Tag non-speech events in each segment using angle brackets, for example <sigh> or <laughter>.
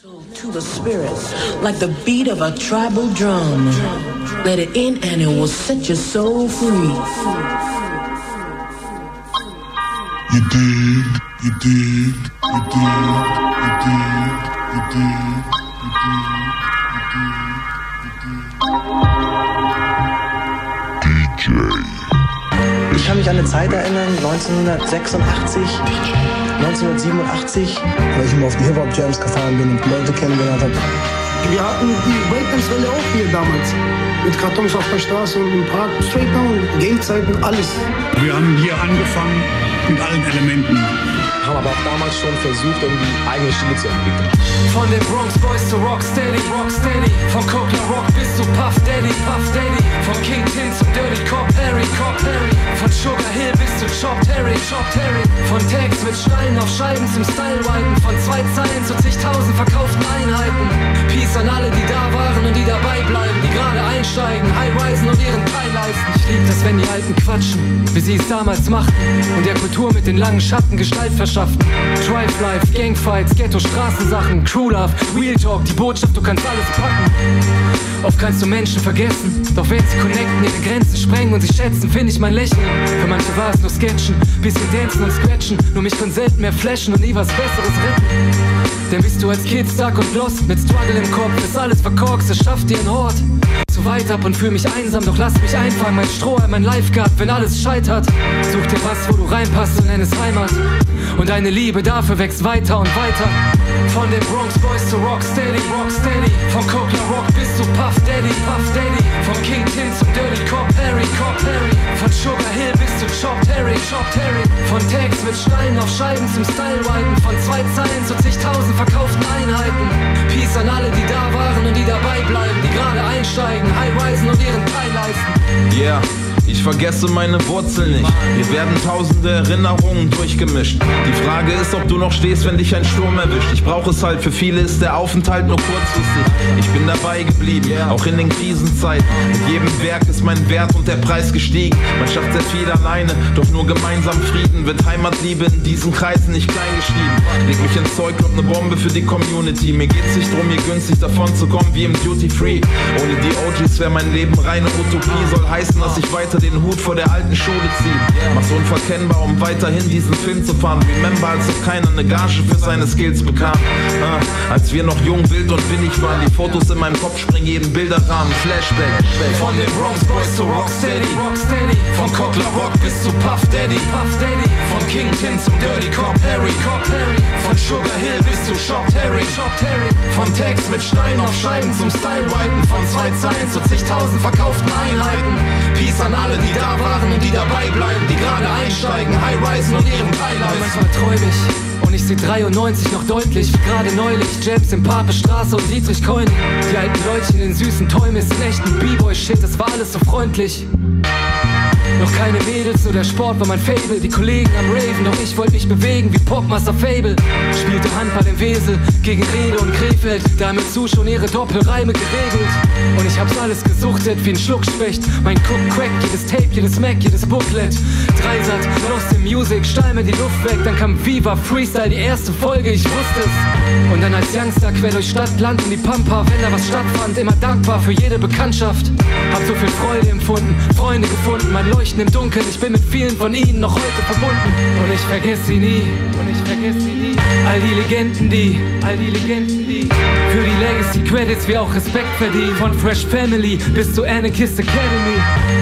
To the spirits, like the beat of a tribal drum. Let it in and it will set your soul free. You dig, you dig, you dig, you dig, you dig, you dig, you you dig. Ich kann mich an eine Zeit erinnern, 1986, 1987, weil ich immer auf die Hip-Hop-Jams gefahren bin und Leute kennengelernt habe. Wir hatten die Breakdance-Welle auch hier damals. Mit Kartons auf der Straße und im Park. Straight down, Gangzeiten, alles. Wir haben hier angefangen mit allen Elementen. Haben aber auch damals schon versucht, irgendwie eigene Stile zu entwickeln. Von den Bronx Boys zu Rocksteady, Rocksteady. Von Coca Rock bis zu Puff Daddy, Puff Daddy. Von King Tin zum Dirty Cop Harry, Cop Harry. Von Sugar Hill bis zu Chop Terry, Chop Terry. Von Tags mit Steinen auf Scheiben zum Style Wipen. Von zwei Zeilen zu zigtausend verkauften Einheiten. Peace an alle, die da waren und die dabei bleiben. Die gerade einsteigen, High-Risen und ihren leisten. Ich lieb das, wenn die Alten quatschen, wie sie es damals machten. Und der Kultur mit den langen Schatten Gestalt verschaffen. Drive Life, Gangfights, Ghetto, Straßensachen, Crew Love, Real Talk, die Botschaft, du kannst alles packen. Oft kannst du Menschen vergessen, doch wenn sie connecten, ihre Grenzen sprengen und sie schätzen, finde ich mein Lächeln. Für manche war es nur Sketchen, bisschen dancen und scratchen, nur mich kann selten mehr flashen und nie was Besseres retten. Denn bist du als Kind stuck und lost, mit Struggle im Kopf, ist alles verkorkst, es schafft dir einen Hort. Zu weit ab und fühl mich einsam, doch lass mich einfangen, mein Strohhalm, mein Lifeguard, wenn alles scheitert. Such dir was, wo du reinpasst und nenn es Heimat. Und deine Liebe dafür wächst weiter und weiter. Von den Bronx Boys zu Rocksteady, Rocksteady. Von Coca Rock bis zu Puff Daddy, Puff Daddy. Von King Tin zum Dirty Cop Harry, Cop Harry. Von Sugar Hill bis zu Chop Terry, Chop Terry. Von Tags mit Steinen auf Scheiben zum Style Wipen. Von zwei Zeilen zu zigtausend verkauften Einheiten. Peace an alle, die da waren und die dabei bleiben. Die gerade einsteigen, High-Risen und ihren Teil leisten. Yeah. Ich vergesse meine Wurzeln nicht. Hier werden tausende Erinnerungen durchgemischt. Die Frage ist, ob du noch stehst, wenn dich ein Sturm erwischt. Ich brauche es halt, für viele ist der Aufenthalt nur kurzfristig. Ich bin dabei geblieben, auch in den Krisenzeiten. Mit jedem Werk ist mein Wert und der Preis gestiegen. Man schafft sehr viel alleine, doch nur gemeinsam Frieden wird Heimatliebe in diesen Kreisen nicht klein geschrieben. Leg mich ins Zeug, glaub ne Bombe für die Community. Mir geht's nicht drum, hier günstig davon zu kommen wie im Duty Free. Ohne die OGs wäre mein Leben reine Utopie. Soll heißen, dass ich weiter den Hut vor der alten Schule ziehe. Mach's unverkennbar, um weiterhin diesen Film zu fahren. Remember, als noch keiner eine Gage für seine Skills bekam. Ah, als wir noch jung, wild und willig waren, die Fotos in meinem Kopf springen jeden Bilderrahmen. Flashback. Von den Bronx Boys zu Rocksteady, Rocksteady. Von Cockler Rock bis zu Puff Daddy, Puff Daddy. Von King Tin zum Dirty Cop Harry, Cop Harry. Von Sugar Hill bis zu Shop Terry, Shop Terry. Von Tags mit Stein auf Scheiben zum Style Wipen. Von zwei Zeilen zu zigtausend verkauften Einheiten. Peace an alle, die da waren und die dabei bleiben, die gerade einsteigen, High-Risen und ihren Teil Manchmal träum ich und ich seh 93 noch deutlich, wie gerade neulich Jams in Papestraße und Dietrich Coin. Die alten Leute in den süßen Träumen ist echten B-Boy-Shit, das war alles so freundlich. Noch keine Mädels, nur der Sport war mein Fable. Die Kollegen am Raven, doch ich wollte mich bewegen wie Popmaster Fable. Spielte Handball im Wesel gegen Rede und Krefeld. Damit zu schon ihre Doppelreime geregelt. Und ich hab's alles gesuchtet wie ein Schluckspecht. Mein Cook Crack, jedes Tape, jedes Mac, jedes Booklet. Dreisat, Lost in Music, Stein mir die Luft weg. Dann kam Viva Freestyle, die erste Folge, ich wusste es. Und dann als Youngster quer durch Stadt, Land und die Pampa. Wenn da was stattfand, immer dankbar für jede Bekanntschaft. Hab so viel Freude empfunden, Freunde gefunden, mein Leuchten im Dunkeln. Ich bin mit vielen von ihnen noch heute verbunden. Und ich vergesse sie nie. Und ich vergesse sie nie. All die Legenden, die, all die Legenden, die für die Legacy Credits wir auch Respekt verdienen. Von Fresh Family bis zu Anarchist Academy.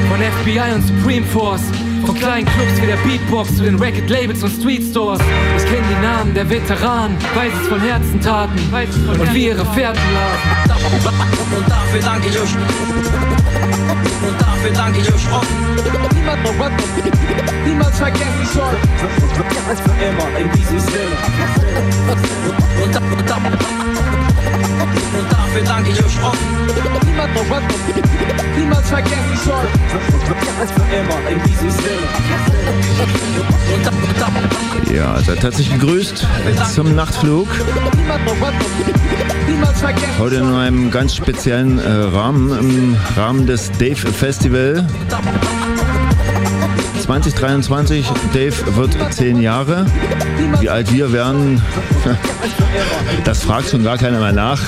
Von FBI und Supreme Force. Von kleinen Clubs wie der Beatbox zu den Record Labels und Street Stores. Ich kenne die Namen der Veteranen, weiß es von Herzen taten und wie ihre Fährten lagen. Und dafür danke ich euch. Und dafür danke ich euch offen. Niemand, niemals vergessen soll. Immer in diesem Sinne. Und, und, und, und dafür danke ich euch offen. Niemand, niemals vergessen soll. Immer in diesem Sinne. Und, und, Ja, seid herzlich gegrüßt zum Nachtflug. Heute in einem ganz speziellen äh, Rahmen, im Rahmen des Dave Festival 2023, Dave wird zehn Jahre. Wie alt wir werden, <laughs> das fragt schon gar keiner mehr nach.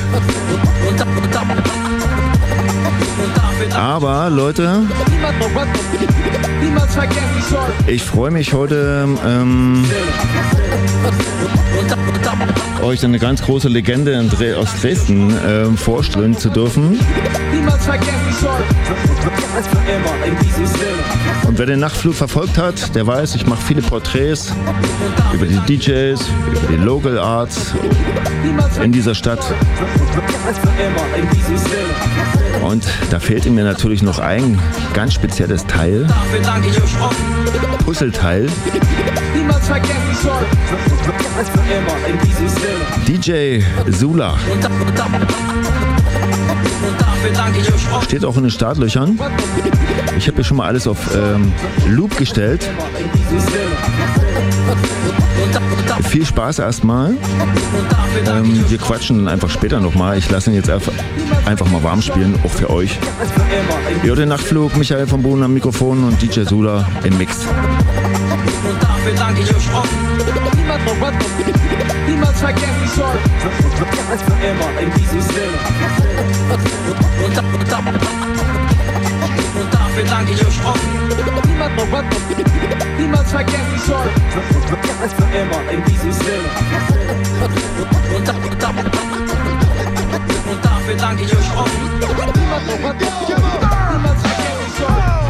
Aber Leute, ich freue mich heute ähm, euch eine ganz große Legende aus Dresden äh, vorstellen zu dürfen. Und wer den Nachtflug verfolgt hat, der weiß, ich mache viele Porträts über die DJs, über die Local Arts in dieser Stadt. Und da fehlt mir natürlich noch ein ganz spezielles Teil. Puzzleteil. DJ Sula. Steht auch in den Startlöchern. Ich habe hier schon mal alles auf ähm, Loop gestellt. Viel Spaß erstmal. Ähm, wir quatschen einfach später nochmal. Ich lasse ihn jetzt einfach mal warm spielen, auch für euch. Ja, den Nachtflug, Michael von Bohnen am Mikrofon und DJ Sula im Mix. Und dafür danke ich euch oft. Niemand, niemals vergessen soll. Immer in diesem Sinne. Dafür danke ich euch oft. Niemand, niemals vergessen soll. Immer in diesem Sinne. Und, dafür danke ich euch oft. Niemand, niemals vergessen soll.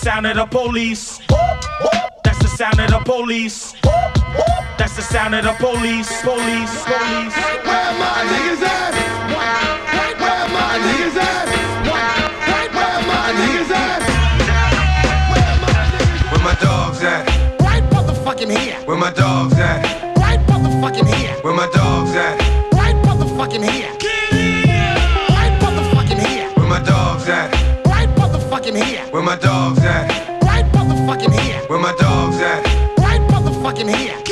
Sound of the police. That's the sound of the police. That's the sound of the police. Police, police. Where my niggas at? Where my niggas at? Where my niggas at? Where my dogs at? Right motherfucking here. Where my dogs at? Right motherfucking here. Where my dogs Where my dogs at? Right motherfucking here. Where my dogs at? Right motherfucking here.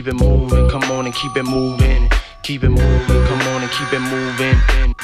Keep it moving, come on and keep it moving. Keep it moving, come on and keep it moving.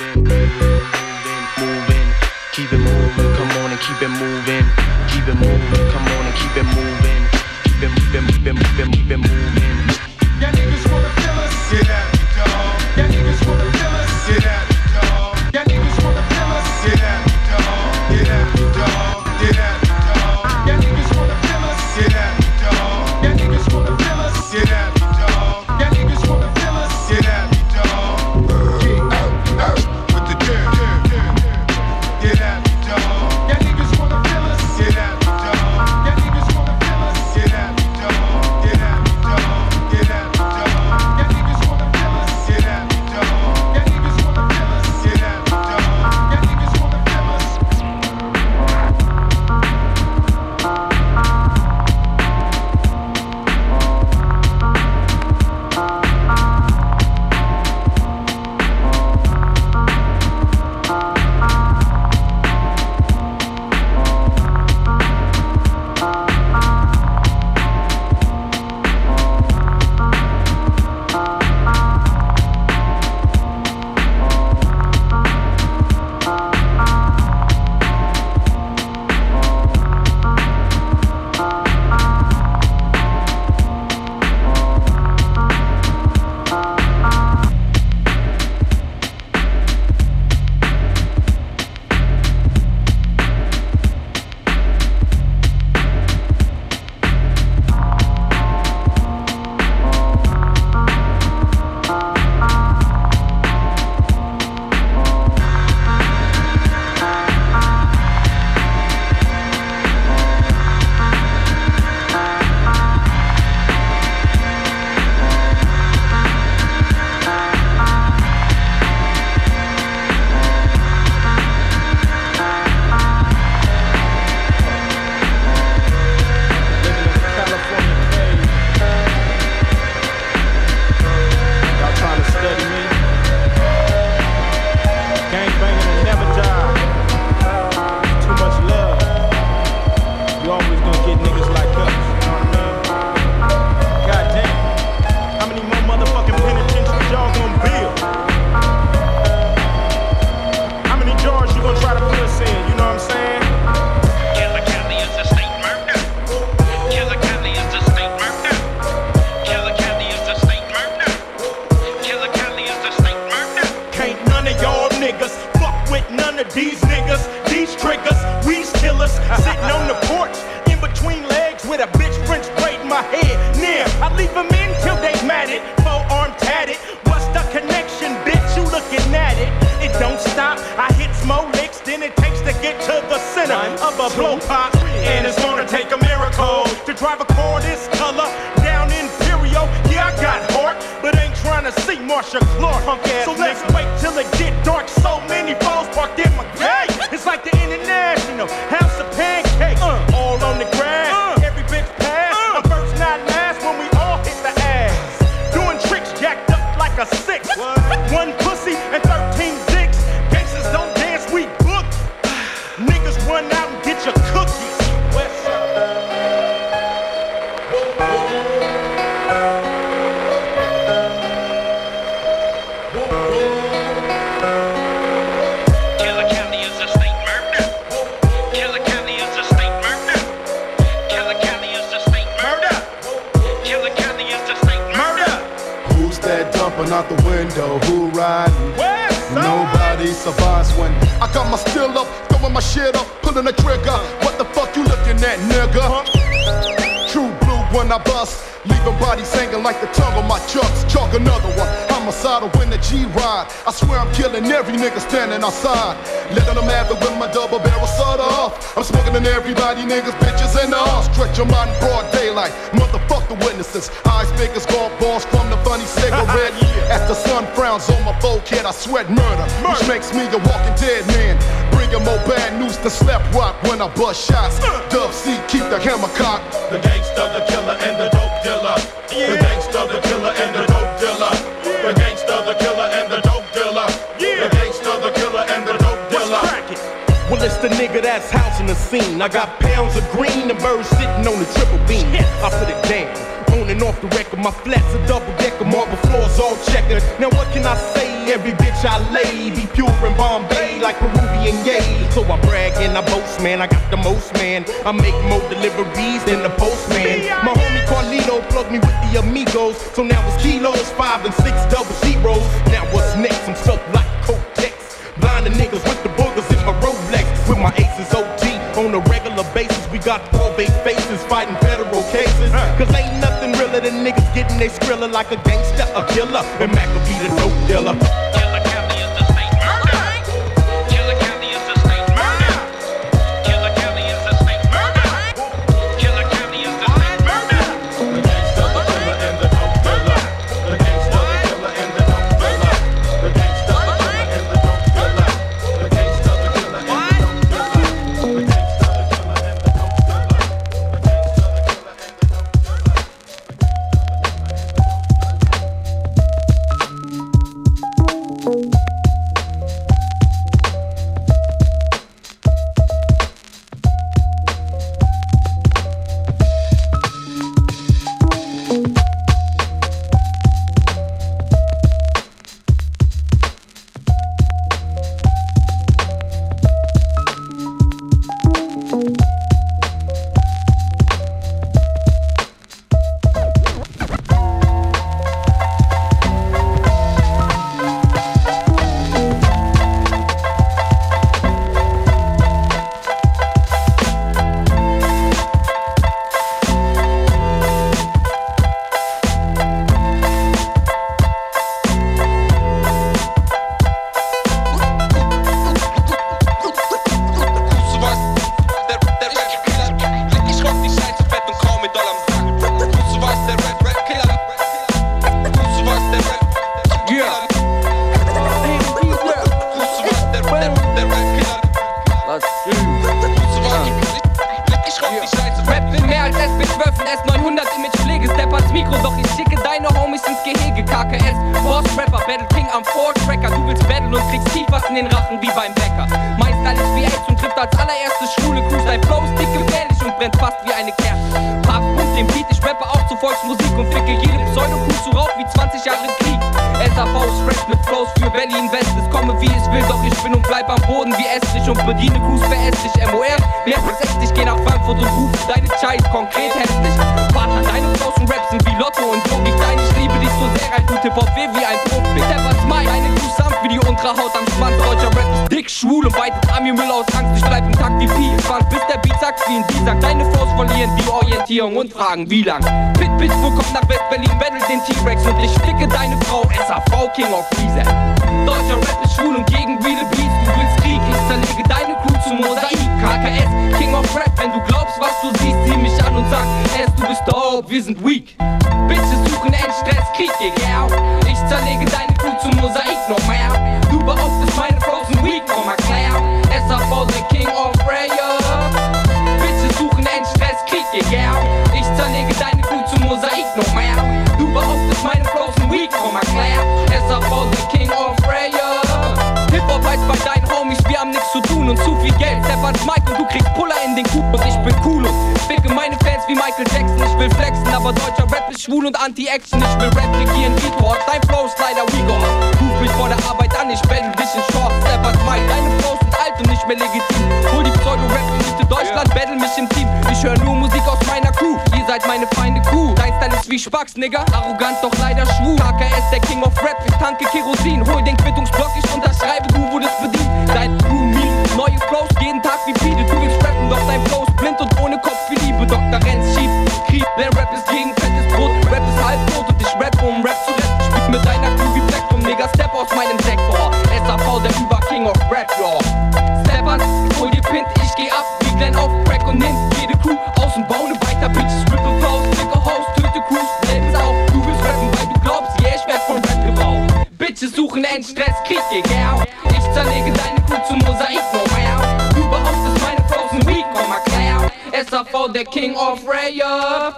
King of Raya.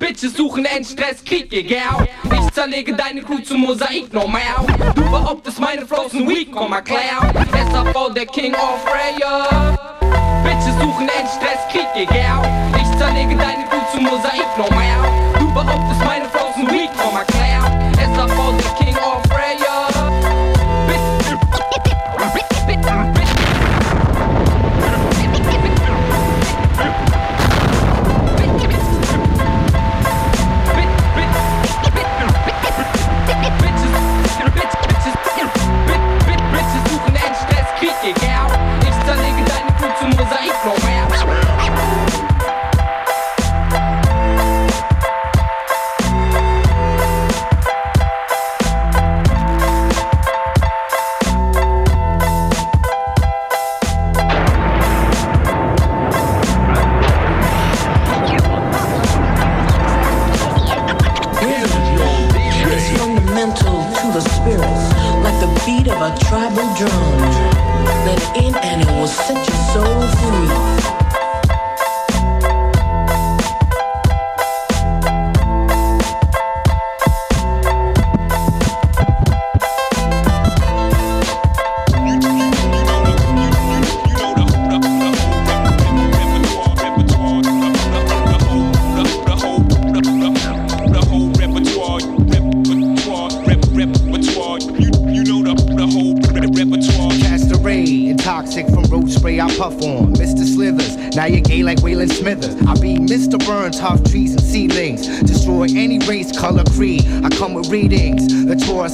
Bitches suchen Endstress, Krieg, ihr yeah. Ich zerlege deine Crew zum Mosaik, no mehr. Du behauptest meine Frozen Week, komm mal klar. SAV, der King of Raya. Bitches suchen Endstress, Krieg, ihr yeah. Ich zerlege deine Crew zum Mosaik, no mehr. Du behauptest meine Frozen Week, komm mal klar.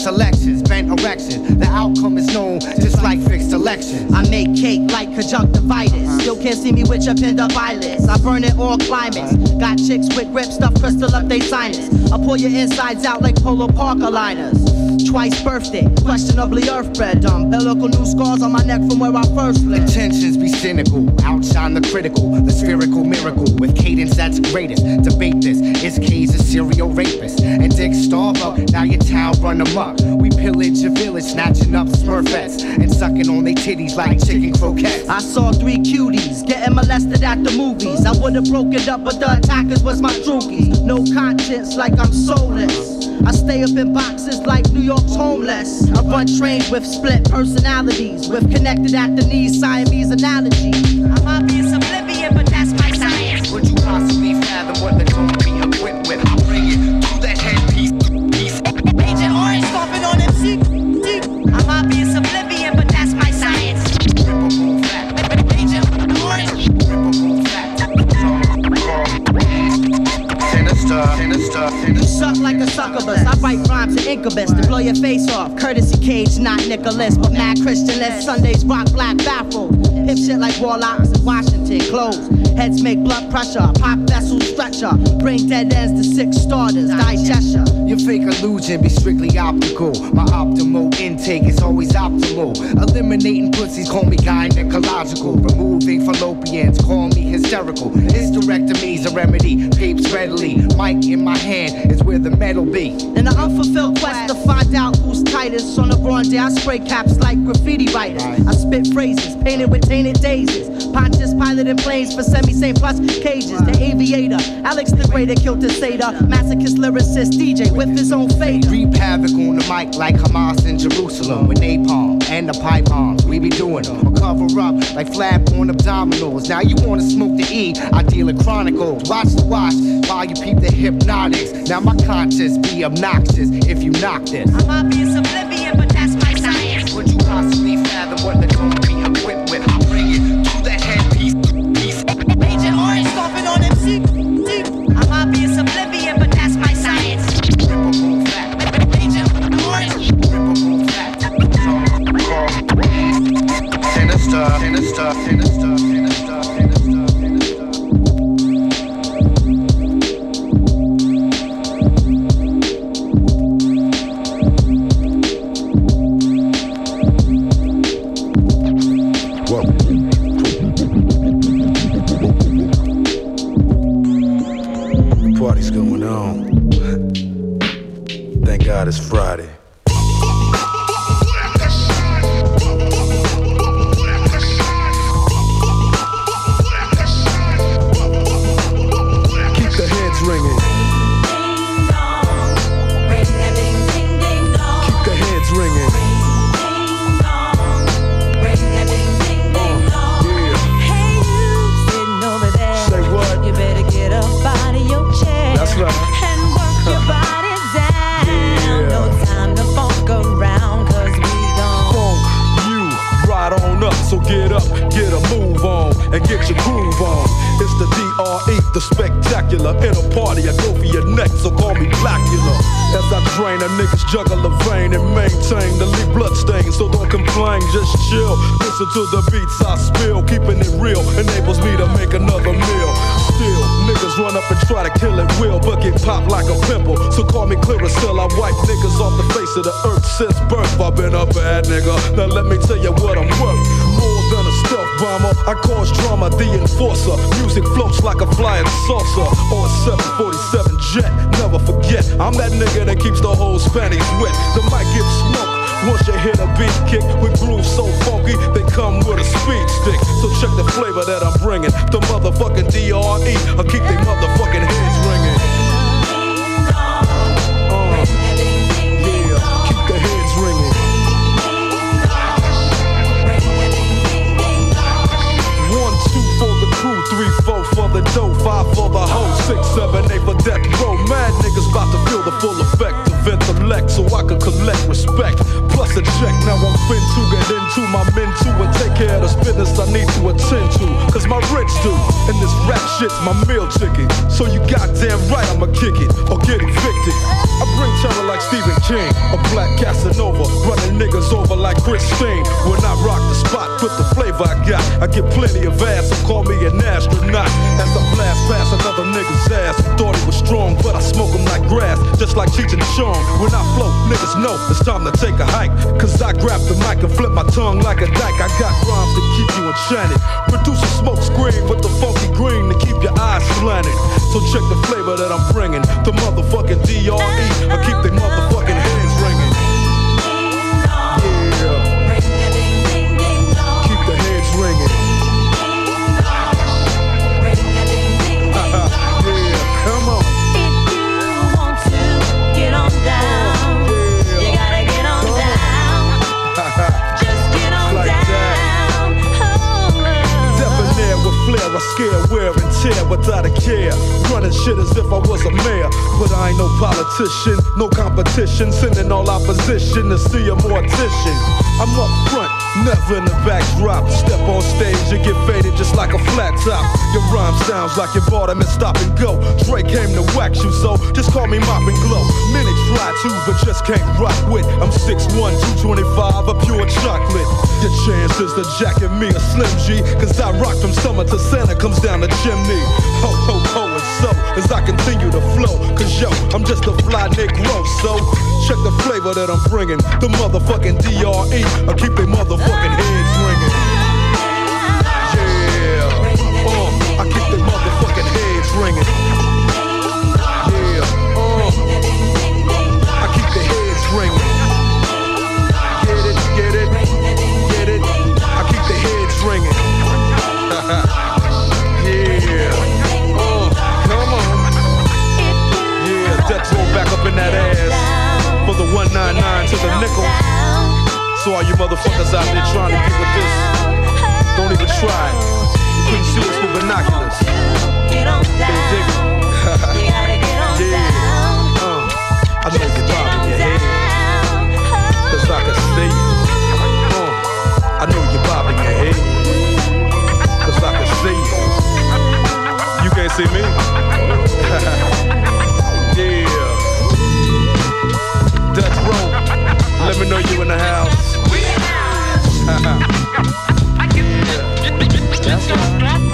selections, bent erection. The outcome is known, just like fixed elections. I make cake like conjunctivitis. You can't see me with your pinned up eyelids. I burn it all climates. Got chicks with grip stuff crystal up they sinus. I pull your insides out like Polo Parker liners twice birthday. Questionably earthbred, dumb. Biblical new scars on my neck from where I first lived. Intentions be cynical, outshine the critical. The spherical miracle with cadence that's greatest. Debate this, is K's a serial rapist? And Dick starve now your town run amok. We pillage your village, snatching up smurfettes and sucking on their titties like chicken croquettes. I saw three cuties getting molested at the movies. I would've broken up, but the attackers was my droogies. No conscience like I'm soulless. I stay up in boxes like New York's homeless. I run untrained with split personalities, with connected at the knees Siamese analogy. I'm obvious face off. Courtesy Cage, not Nicholas, but mad Christianist. Sundays rock black baffled. Hip shit like warlocks in Washington, clothes. Heads make blood pressure, pop vessels, stretcher, bring dead ends to six starters, digestion. Your fake illusion be strictly optical. My optimal intake is always optimal. Eliminating pussies, call me gynecological. Removing fallopians, call me hysterical. Hysterectomy's a remedy, peeps readily. Mic in my hand is where the metal be. In the unfulfilled quest to find out who's tightest, on the wrong day I spray caps like graffiti writers. I spit phrases, painted with tainted daisies piloting planes for semi-safe plus cages. The aviator, Alex the Greater killed the Seder, masochist lyricist DJ with his own fate. Reap havoc on the mic like Hamas in Jerusalem with napalm and the pipe bomb. We be doing them cover up like flab on abdominals. Now you wanna smoke the E? I deal in chronicles. Watch the watch while you peep the hypnotics. Now my conscience be obnoxious if you knock this. I might be i see a mortician. I'm up front, never in the backdrop. Step on stage and get faded just like a flat top. Your rhyme sounds like you bought them and stop and go. Drake came to wax you, so just call me Mop and Glow. Minutes fly too, but just can't rock with. I'm 6'1, 225, a pure chocolate. Your chances to jacket me a Slim G, cause I rock from summer to Santa comes down the chimney. Ho, ho, ho so as I continue to flow, cause yo, I'm just a fly Negro, so check the flavor that I'm bringing. The motherfucking DRE, I keep they motherfucking heads ringing. Yeah, uh, I keep they motherfucking heads ringing. Back up in that ass for the 199 to the nickel. So all you motherfuckers out there trying to get with this, don't even try. You couldn't see us with binoculars. Can't dig it. <laughs> yeah. Uh, I know you're bobbing your head. Cause I can see you. Uh, I know you're bobbing your head. Cause I can see you. You can't see me? <laughs> Dutch. Let me know you in the house. We in the house. yeah. That's right.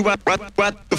you what what what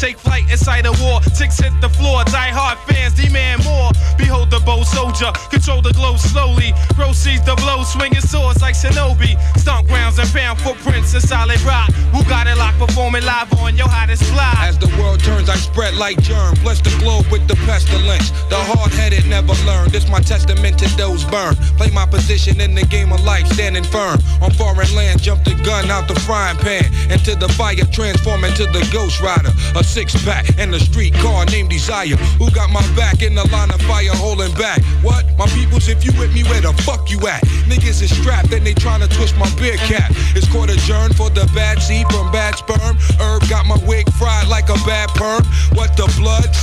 take flight inside a war. Ticks hit the floor, die hard fans demand more. Behold the bold soldier, control the glow slowly. Proceeds the blow, swinging swords like Shinobi. Stomp grounds and pound footprints in solid rock. Who got it locked, performing live on your hottest fly? As the world turns, I spread like germ. Bless the globe with the pestilence. The hard headed never learn. This my testament to those burn. Play my position in the game of life, standing firm. On foreign land, jump the gun out the frying pan. Into the fire, transform into the ghost rider. A six pack and a street car named Desire. Who got my back in the line of fire holding back? What? My peoples, if you with me, where the fuck you at? Niggas is strapped, then they tryna twist my beer cap. It's court adjourned for the bad seed from bad sperm. Herb got my wig fried like a bad perm. What the blood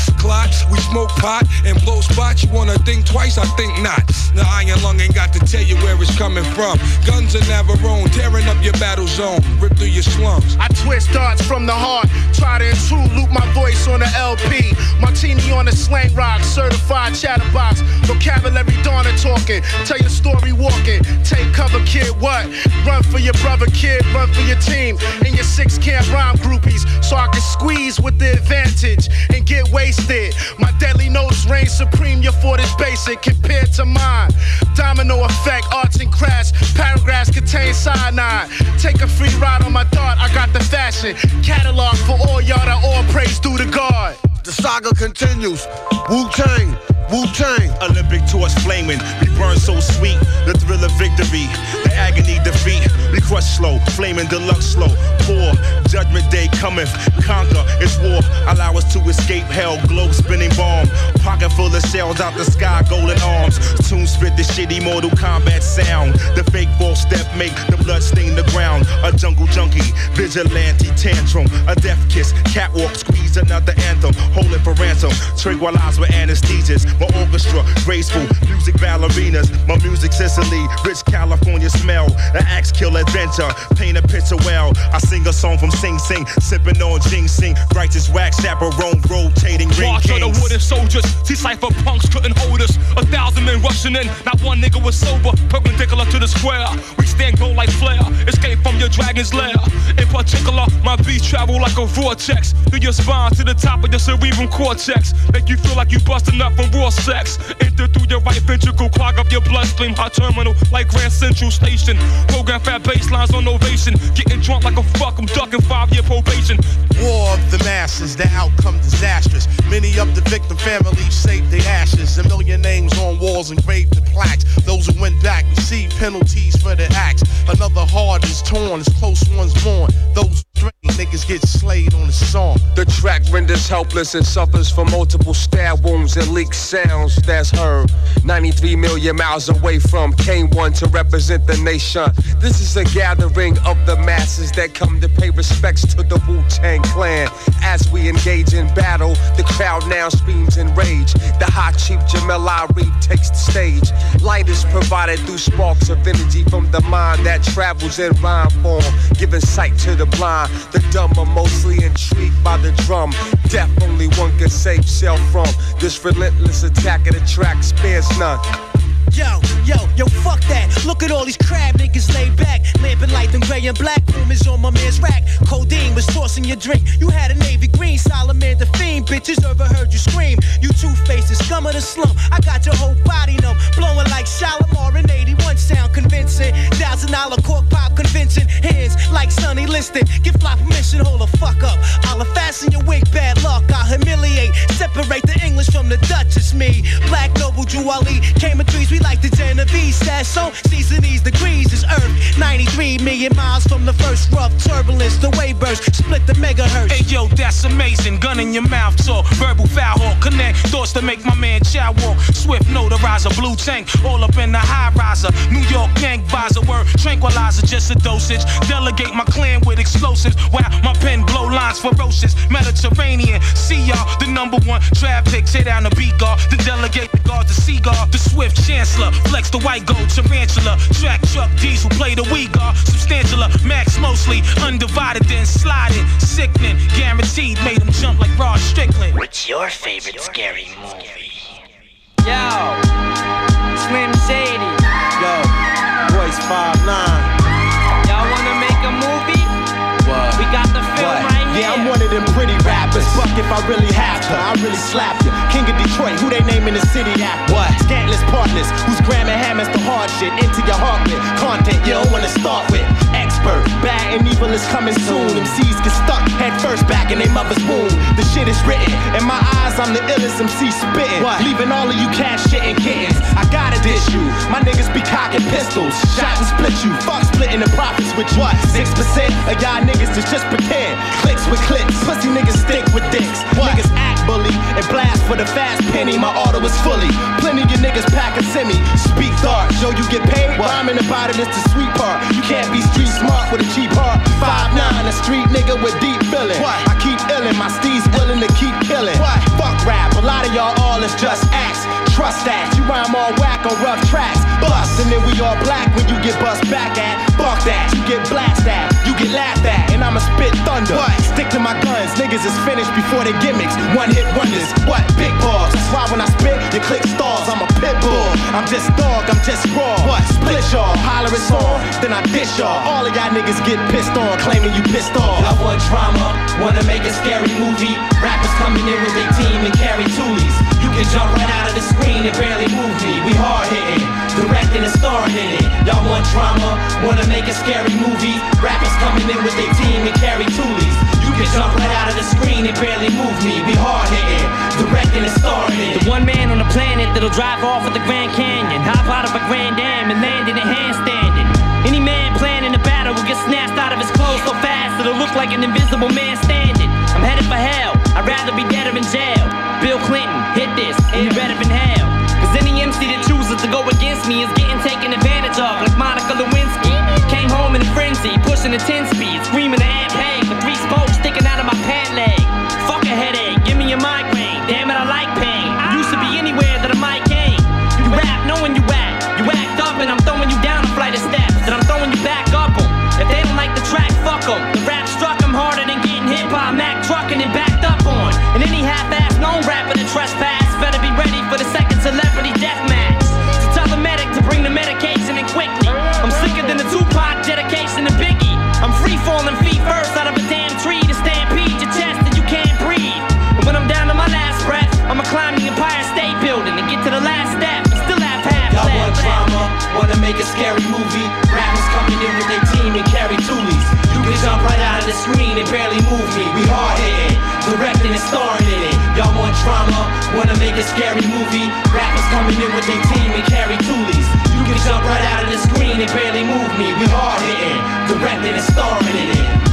We smoke pot and blow spots. You wanna think twice? I think not. The iron lung ain't got to tell you where it's coming from. Guns are never own, tearing up your battle zone, rip through your slums. I twist darts from the heart, try to intrude, loop my voice on the LP. Martini on the slang rock, certified chatterbox. Vocabulary dawning talking, tell your story walking. Take cover, kid, what? Run for your brother, kid, run for your team. And your six camp rhyme groupies, so I can squeeze with the advantage get wasted. My deadly notes reign supreme, your fort is basic compared to mine. Domino effect, arts and crafts, paragraphs contain cyanide. Take a free ride on my thought, I got the fashion. Catalog for all y'all that all praise due to God. The saga continues. Wu Tang, Wu Tang. Olympic torch flaming, we burn so sweet. The thrill of victory, the agony defeat. We crush slow, flaming deluxe slow. Poor judgment day cometh, conquer. It's war. Allow us to escape hell. Globe spinning bomb, pocket full of shells out the sky, golden arms. Tune spit the shitty Mortal Kombat sound. The fake false step make the blood stain the ground. A jungle junkie, vigilante tantrum, a death kiss, catwalk squeeze another anthem. Hold it for ransom. Tranquilize with anesthesias. My orchestra, graceful music ballerinas. My music Sicily, rich California smell. An axe kill adventure, paint a picture well. I sing a song from Sing Sing, sipping on ginseng. Righteous wax chaperone, rotating ring March of the wooden soldiers. See cipher punks couldn't hold us. A thousand men rushing in. Not one nigga was sober. Perpendicular to the square. We stand gold like flare. Escape from your dragon's lair. In particular, my beats travel like a vortex. Through your spine to the top of your cerebral cortex. Make you feel like you busting up from raw sex. Enter through your right ventricle. Clog up your bloodstream. Hot terminal like Grand Central Station. Program fat baselines on ovation. Getting drunk like a fuck. I'm ducking five year probation. War of the masses, the outcome disastrous. Many of the victim families saved their ashes. A million names on walls engraved in plaques. Those who went back received penalties for their acts. Another heart is torn as close ones mourn. Those stray niggas get slayed on the song. The track renders helpless and suffers from multiple stab wounds and leaked sounds that's heard. 93 million miles away from K1 to represent the nation. This is a gathering of the masses that come to pay respects to the Wu Tang Clan. As we engage in battle, the crowd now screams in rage. The hot chief Jamel Ari takes the stage. Light is provided through sparks of energy from the mind that travels in rhyme form, giving sight to the blind. The dumb are mostly intrigued by the drum. Death only one can save self from. This relentless attack of the track spares none time. Yo, yo, yo, fuck that. Look at all these crab niggas laid back. Lamping light them gray and black. Boom is on my man's rack. Codeine was tossing your drink. You had a navy green, Solomon the fiend. Bitches overheard you scream. You two faces, scum of the slum. I got your whole body numb. Blowing like Shalimar in 81 sound convincing. Thousand dollar cork pop convincing. Hands like Sonny Liston. Give fly permission, hold the fuck up. I'll fasten your wig, bad luck. I'll humiliate. Separate the English from the Dutch. It's me. Black Noble Jew Ali. Came in threes, we like the Genovese. Says so. Season these degrees is Earth. 93 million miles from the first rough turbulence. The wave burst. Split the megahertz. Hey yo, that's amazing. Gun in your mouth talk. Verbal foul hawk. Connect thoughts to make my man chow walk. Swift notarizer. Blue tank. All up in the high riser. New York gang visor. Word tranquilizer. Just a dosage. Delegate my clan with explosives. While my pen blow lines ferocious. Mediterranean. See y'all. The number one draft pick. Tear down the beat guard. The delegate the guard. The seagull. The swift chancellor. Flex the white gold. Tarantula. Track truck diesel. Play the we guard. Substantialer. Max mostly. Undivided then sliding. Sickening. Guaranteed. Made him jump like Rod Strickland. What's your favorite scary movie? Yo, Slim Shady. Yo, Royce 5'9. What? right here. Yeah, them pretty rappers. Fuck if I really have to, I really slap you. King of Detroit, who they name in the city after? What? Scantless partners, who's grammar hammers the hard shit into your heart with content you don't wanna start with. Expert, bad and evil is coming soon. MCs get stuck head first back in their mother's womb. The shit is written. In my eyes, I'm the illest MC spitting. What? Leaving all of you cash shit and kittens. I gotta dish you. My niggas be cocking pistols. Shot and split you. Fuck splitting the profits with you. What? 6% of y'all niggas is just pretend. Clicks with clicks. Pussy niggas stick with dicks. Niggas act bully and blast for the fast penny. My auto is fully. Plenty of niggas pack a semi. Speak thought. Show you get paid. Rhyming about it is the sweet part. You can't be street smart with a cheap heart. Five nine, a street nigga with deep feeling. I keep illin', my steez willing to keep killing. Fuck rap, a lot of y'all all is just acts. Trust that, you rhyme all whack on rough tracks. Bust, and then we all black when you get bust back at. Fuck that, you get blasted at, you get laughed at, and I'ma spit thunder. Stick to my guns, niggas is finished before they gimmicks. One hit wonders, what? Big balls. That's why when I spit, you click stars. I'm a pit bull. I'm just dog, I'm just raw. What? Split y'all, on, then I dish y'all. All of y'all niggas get pissed on, claiming you pissed off. I want drama, wanna make a scary movie. Rappers coming in with their team and carry toolies. You jump right out of the screen and barely move me. We hard hitting, directing and starring in it. Y'all want drama, wanna make a scary movie. Rappers coming in with their team and carry toolies. You can jump right out of the screen and barely move me. We hard hitting, directing and starring in it. The one man on the planet that'll drive off at the Grand Canyon, hop out of a Grand Dam and land in a handstanding. Any man planning a battle will get snatched out of his clothes so fast it'll look like an invisible man standing. I'm headed for hell. I'd rather be dead or in jail. Bill Clinton, hit this, and better than hell. Cause any MC that chooses to go against me is getting taken advantage of, like Monica Lewinsky. Came home in a frenzy, pushing a 10 speed, screaming to that trespass better be ready for the second celebrity death match. So tell the medic to bring the medication in quickly. I'm sicker than the Tupac dedication to Biggie. I'm free falling feet first out of a damn tree to stampede your chest and you can't breathe. And when I'm down to my last breath, I'ma climb the Empire State Building and get to the last step and still have half Y'all want drama, wanna make a scary movie. Rappers coming in with their team and carry toolies. You can jump right out of the screen and barely move me. We hard hitting, directing and starring wanna make a scary movie. Rappers coming in with their team and carry toolies. You can jump right out of the screen and barely move me. We hard hitting, directing and starring in it. Bad.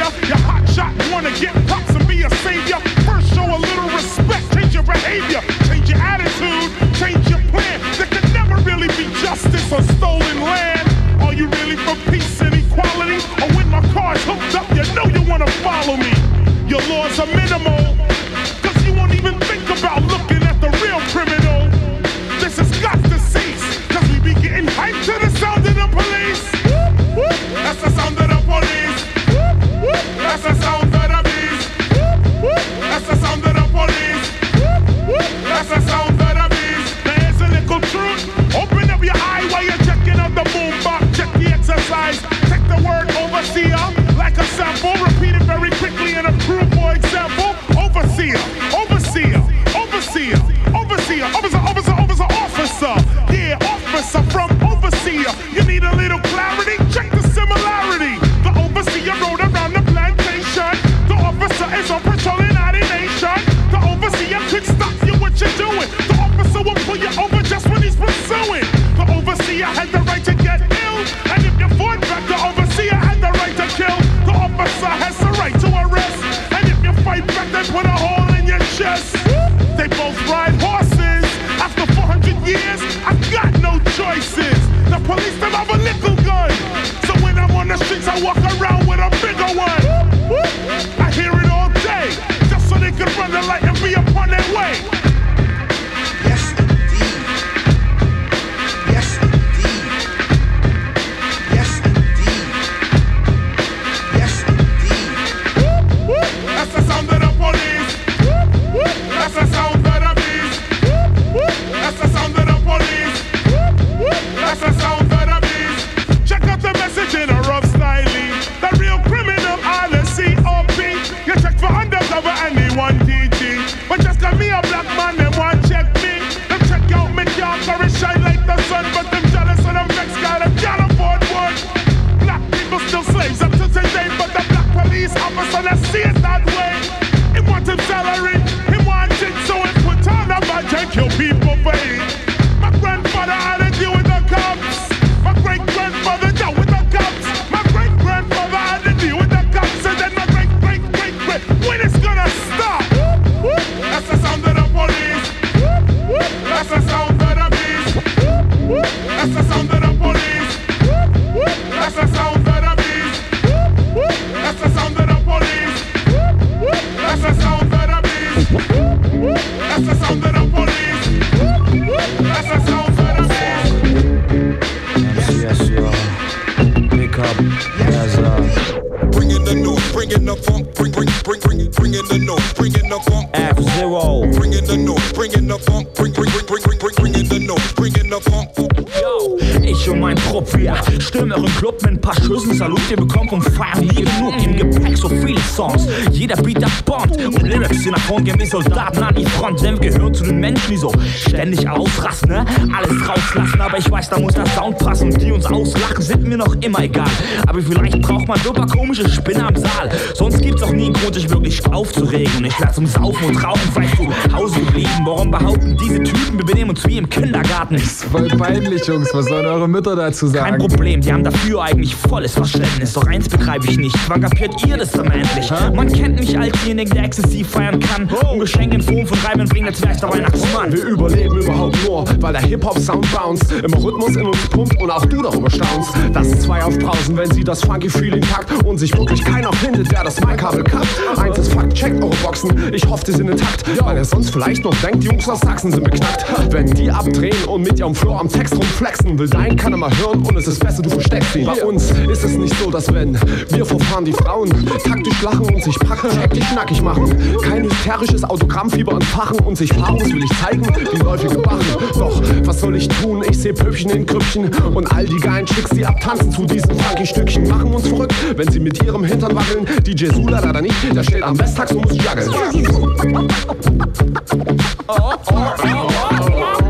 Overseer, you hot shot, wanna get props and be a savior. First, show a little respect, change your behavior, change your attitude, change your plan. There can never really be justice on stolen land. Are you really for peace and equality? Or when my car's hooked up, you know you wanna follow me. Your laws are minimal, I'm from Kill people. Stürmen euren Club mit ein paar Schüssen. Salut, ihr bekommt und feiern nie genug. Im Songs. Jeder Beat der bombt. Und Lyrics, die nach vorn gehen wie Soldaten an die Front. Denn wir gehören zu den Menschen, die so ständig ausrasten, ne? Alles rauslassen. Aber ich weiß, da muss der Sound passen. Und die uns auslachen, sind mir noch immer egal. Aber vielleicht braucht man so paar komische Spinner am Saal. Sonst gibt's auch nie einen Grund, sich wirklich aufzuregen. Und ich werde zum Saufen und Rauchen vielleicht zu Hause geblieben. Warum behaupten diese Typen, wir benehmen uns wie im Kindergarten? Ist voll peinlich, Jungs. Was sollen eure Mütter dazu sagen? Kein Problem, die haben dafür eigentlich volles Verständnis. Doch eins begreife ich nicht, wann kapiert ihr das dann endlich? Man kennt mich als denjenigen, der exzessiv feiern kann. Und Geschenke in Form von Reimen bringt jetzt vielleicht der Weihnachtsmann. Wir überleben überhaupt nur, weil der Hip-Hop-Sound bounce im Rhythmus in uns pumpt und auch du darüber staunst. Dass zwei aufbrausen, wenn sie das funky Feeling packt und sich wirklich keiner findet, der das Mic-Kabel kappt. Eins ist Fakt, checkt eure Boxen, ich hoffe, die sind intakt, weil ihr sonst vielleicht noch denkt, die Jungs aus Sachsen sind beknackt. Wenn die abdrehen und mit ihrem Flow am Text rumflexen, will dein keiner mal hören und es ist besser, du versteckst ihn. Bei uns ist es nicht so, dass wenn wir verfahren, die Frauen taktisch lachen und sich packen, hektisch nackig machen. Kein hysterisches Autogrammfieber entfachen und sich paarungswillig zeigen, wie läufige Bachen. Doch, was soll ich tun? Ich seh Püppchen in Krüppchen und all die geilen Chicks, die abtanzen zu diesen funky Stückchen, machen uns verrückt, wenn sie mit ihrem Hintern wackeln. DJ Sula leider nicht, der steht am Westtags und muss jaggeln. Check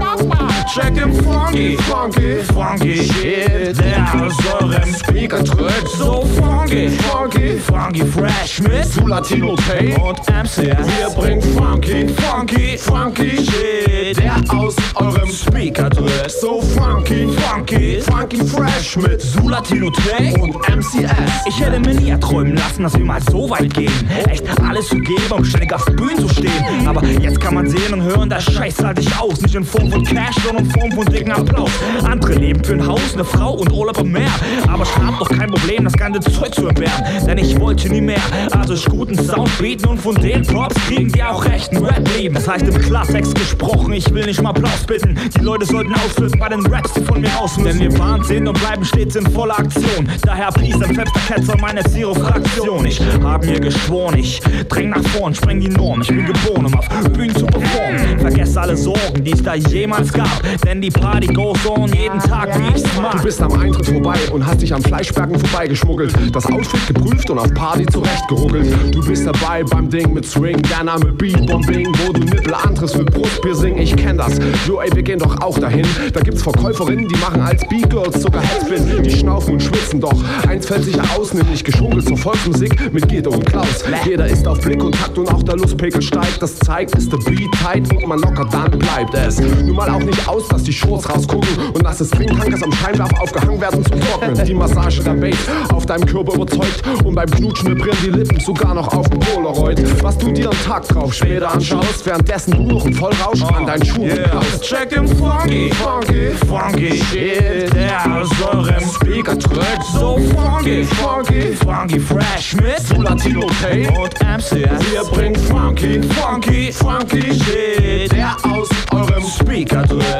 den funky, funky, funky Shit, der aus eurem Speaker tritt. So funky, funky, funky fresh mit Sulatino Tay und MCS. Wir bringen funky, funky, funky Shit, der aus eurem Speaker tritt. So funky, funky, funky fresh mit Sulatino Tay und MCS. Ich hätte mir nie erträumen lassen, dass wir mal so weit gehen. Echt alles zu geben, um ständig auf Bühnen zu stehen. Aber jetzt kann man sehen und hören, das Scheiß zahlt dich aus. Nicht in Form von Cash, sondern in Form von dicken Applaus. Andere leben für ein Haus, eine Frau und Urlaub am Meer. Aber ich doch kein Problem, das ganze Zeug zu entbehren. Denn ich wollte nie mehr. Also ich guten Sound bieten und von den Props kriegen die auch recht ein Rap leben. Das heißt im Klartext gesprochen, ich will nicht um Applaus bitten. Die Leute sollten ausflippen bei den Raps, die von mir aus müssen. Denn wir waren sind und bleiben stets in voller Aktion. Daher please, ein fester Ketzer meine Zero-Fraktion. Ich hab mir geschworen, ich dräng nach vorn, spreng die Norm. Ich bin geboren, um auf Bühnen zu performen. Vergess alle Sorgen, die es da jemals gab. Denn die Party goes on jeden Tag, wie ich's mag. Du bist am Eintritt vorbei und hast dich an Fleischbergen vorbeigeschmuggelt. Das Outfit geprüft und auf Party zurechtgeruckelt. Du bist dabei beim Ding mit Swing, der Name Beatbombing, wo du Nippel antrittst für Brustpiercing. Ich kenn das. Jo, ey, wir gehen doch auch dahin. Da gibt's Verkäuferinnen, die machen als Beat-Girls sogar Headspin. Die schnaufen und schwitzen doch. Eins fällt sicher aus, nämlich geschunkelt zur Volksmusik mit Guido und Klaus. Jeder ist auf Blick und Takt und auch der Lustpegel steigt. Das zeigt, ist der Beat tight und man locker, dann bleibt es. Nun mal auch nicht aus, dass die Shorts rausgucken und dass es Trinktankers am Scheinwerfer aufgehangen werden zum Trocknen. Die Massage der Bass auf deinem Körper überzeugt und beim Knutschen vibrieren die Lippen sogar noch auf dem Polaroid. Was du dir am Tag drauf später anschaust, währenddessen du noch im Vollrausch an deinen Schuhen Yeah. klaust. Check den funky, funky, funky Shit, der aus eurem Speaker drückt. So funky, funky, funky fresh mit Sulatino Tay und MCS. Wir bringen funky, funky, funky Shit, der aus eurem Speaker drückt.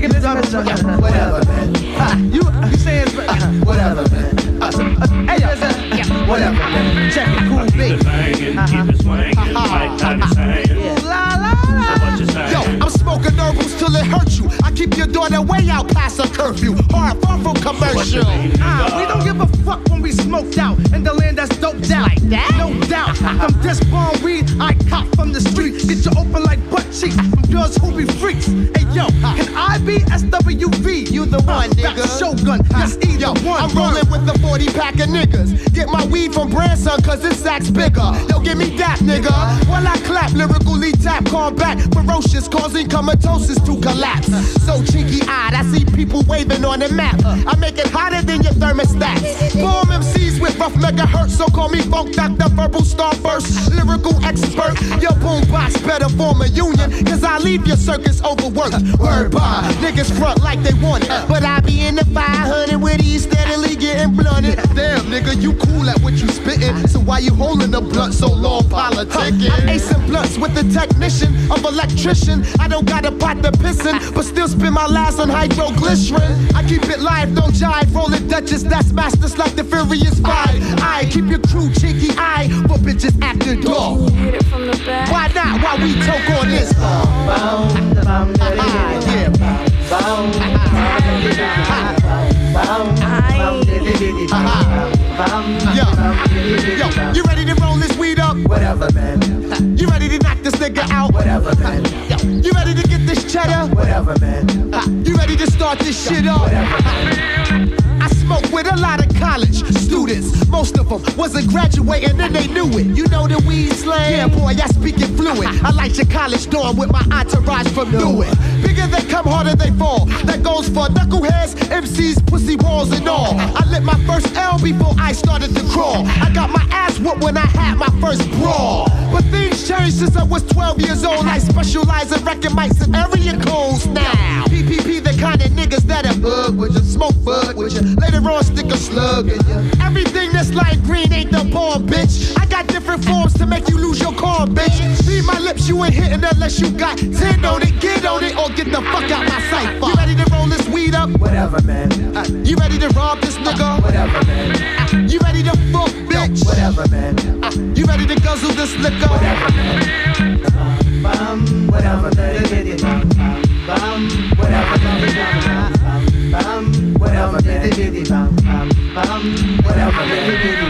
nigga bitch, I'm. Whatever, man. You, you saying, uh, whatever, man. Hey, yo, whatever, man. I keep your daughter way out past her curfew. Hard far from commercial. Ah, we don't give a fuck when we smoked out in the land that's doped out. Like that? No doubt. From this bomb weed I cop from the street. Get you open like butt cheeks from girls who be freaks. Hey yo, can I be SWV? You the one, nigga. Shogun, yes, either Yo, one. I'm rolling with the 40 pack of niggas. Get my weed from Branson, cause this sack's bigger. Yo, give me that, nigga. While I clap, lyrically tap, call back. ferocious, causing comatosis to collapse. So cheeky eyed, I see people waving on the map. I make it hotter than your thermostats. Boom MCs with rough megahertz, so call me Funk Doctor, verbal starburst, lyrical expert. Your boombox better form a union, cause I leave your circus overworked. Word by niggas front like they want it, but I be in the 500 with these steadily getting blunted. Damn, nigga, you cool at what you spittin', so why you holding the blunt so long politicking? I'm acing blunts with the technician of electrician. I don't got a pot to pissin', but still spend my last on hydroglycerin. I keep it live, no jive, rolling Duchess, that's masters like the Furious Five. I keep your crew cheeky eye for bitches after dog. Hit it from the back. Why not? Why we talk on this? Yeah. Yo, yo, you ready to roll this weed up? Whatever, man. You ready to knock this nigga out? Whatever, man. Yo, you ready to get this cheddar? Whatever, man. Ha, You ready to start this shit up? I <laughs> smoke with a lot of college students. Most of them wasn't graduating and they knew it. You know the weed slang? Yeah, boy, I speak it fluid. I like your college dorm with my entourage from Newark. Bigger they come, harder they fall. That goes for knuckleheads, MCs, pussy walls, and all. I lit my first L before I started to crawl. I got my ass whooped when I had my first brawl. But things changed since I was 12 years old. I specialize in wrecking mics and area codes now. PPP, the kind of niggas that'll bug with you, smoke bud with you. Later on, stick a slug in you. Everything that's light green ain't the bomb, bitch. I got different forms to make you lose your car, bitch. See my lips, you ain't hitting unless you got 10 on it. Get on it or get the fuck out my sight. You ready to roll this weed up? Whatever, man. Uh, you ready to rob this nigga? Whatever, man. Uh, you ready to fuck, bitch? Whatever, man. Uh, you ready to guzzle this liquor? Whatever, man. Bum, whatever, man. Bum, whatever, man. Whatever, bitty bum bum bum. Whatever.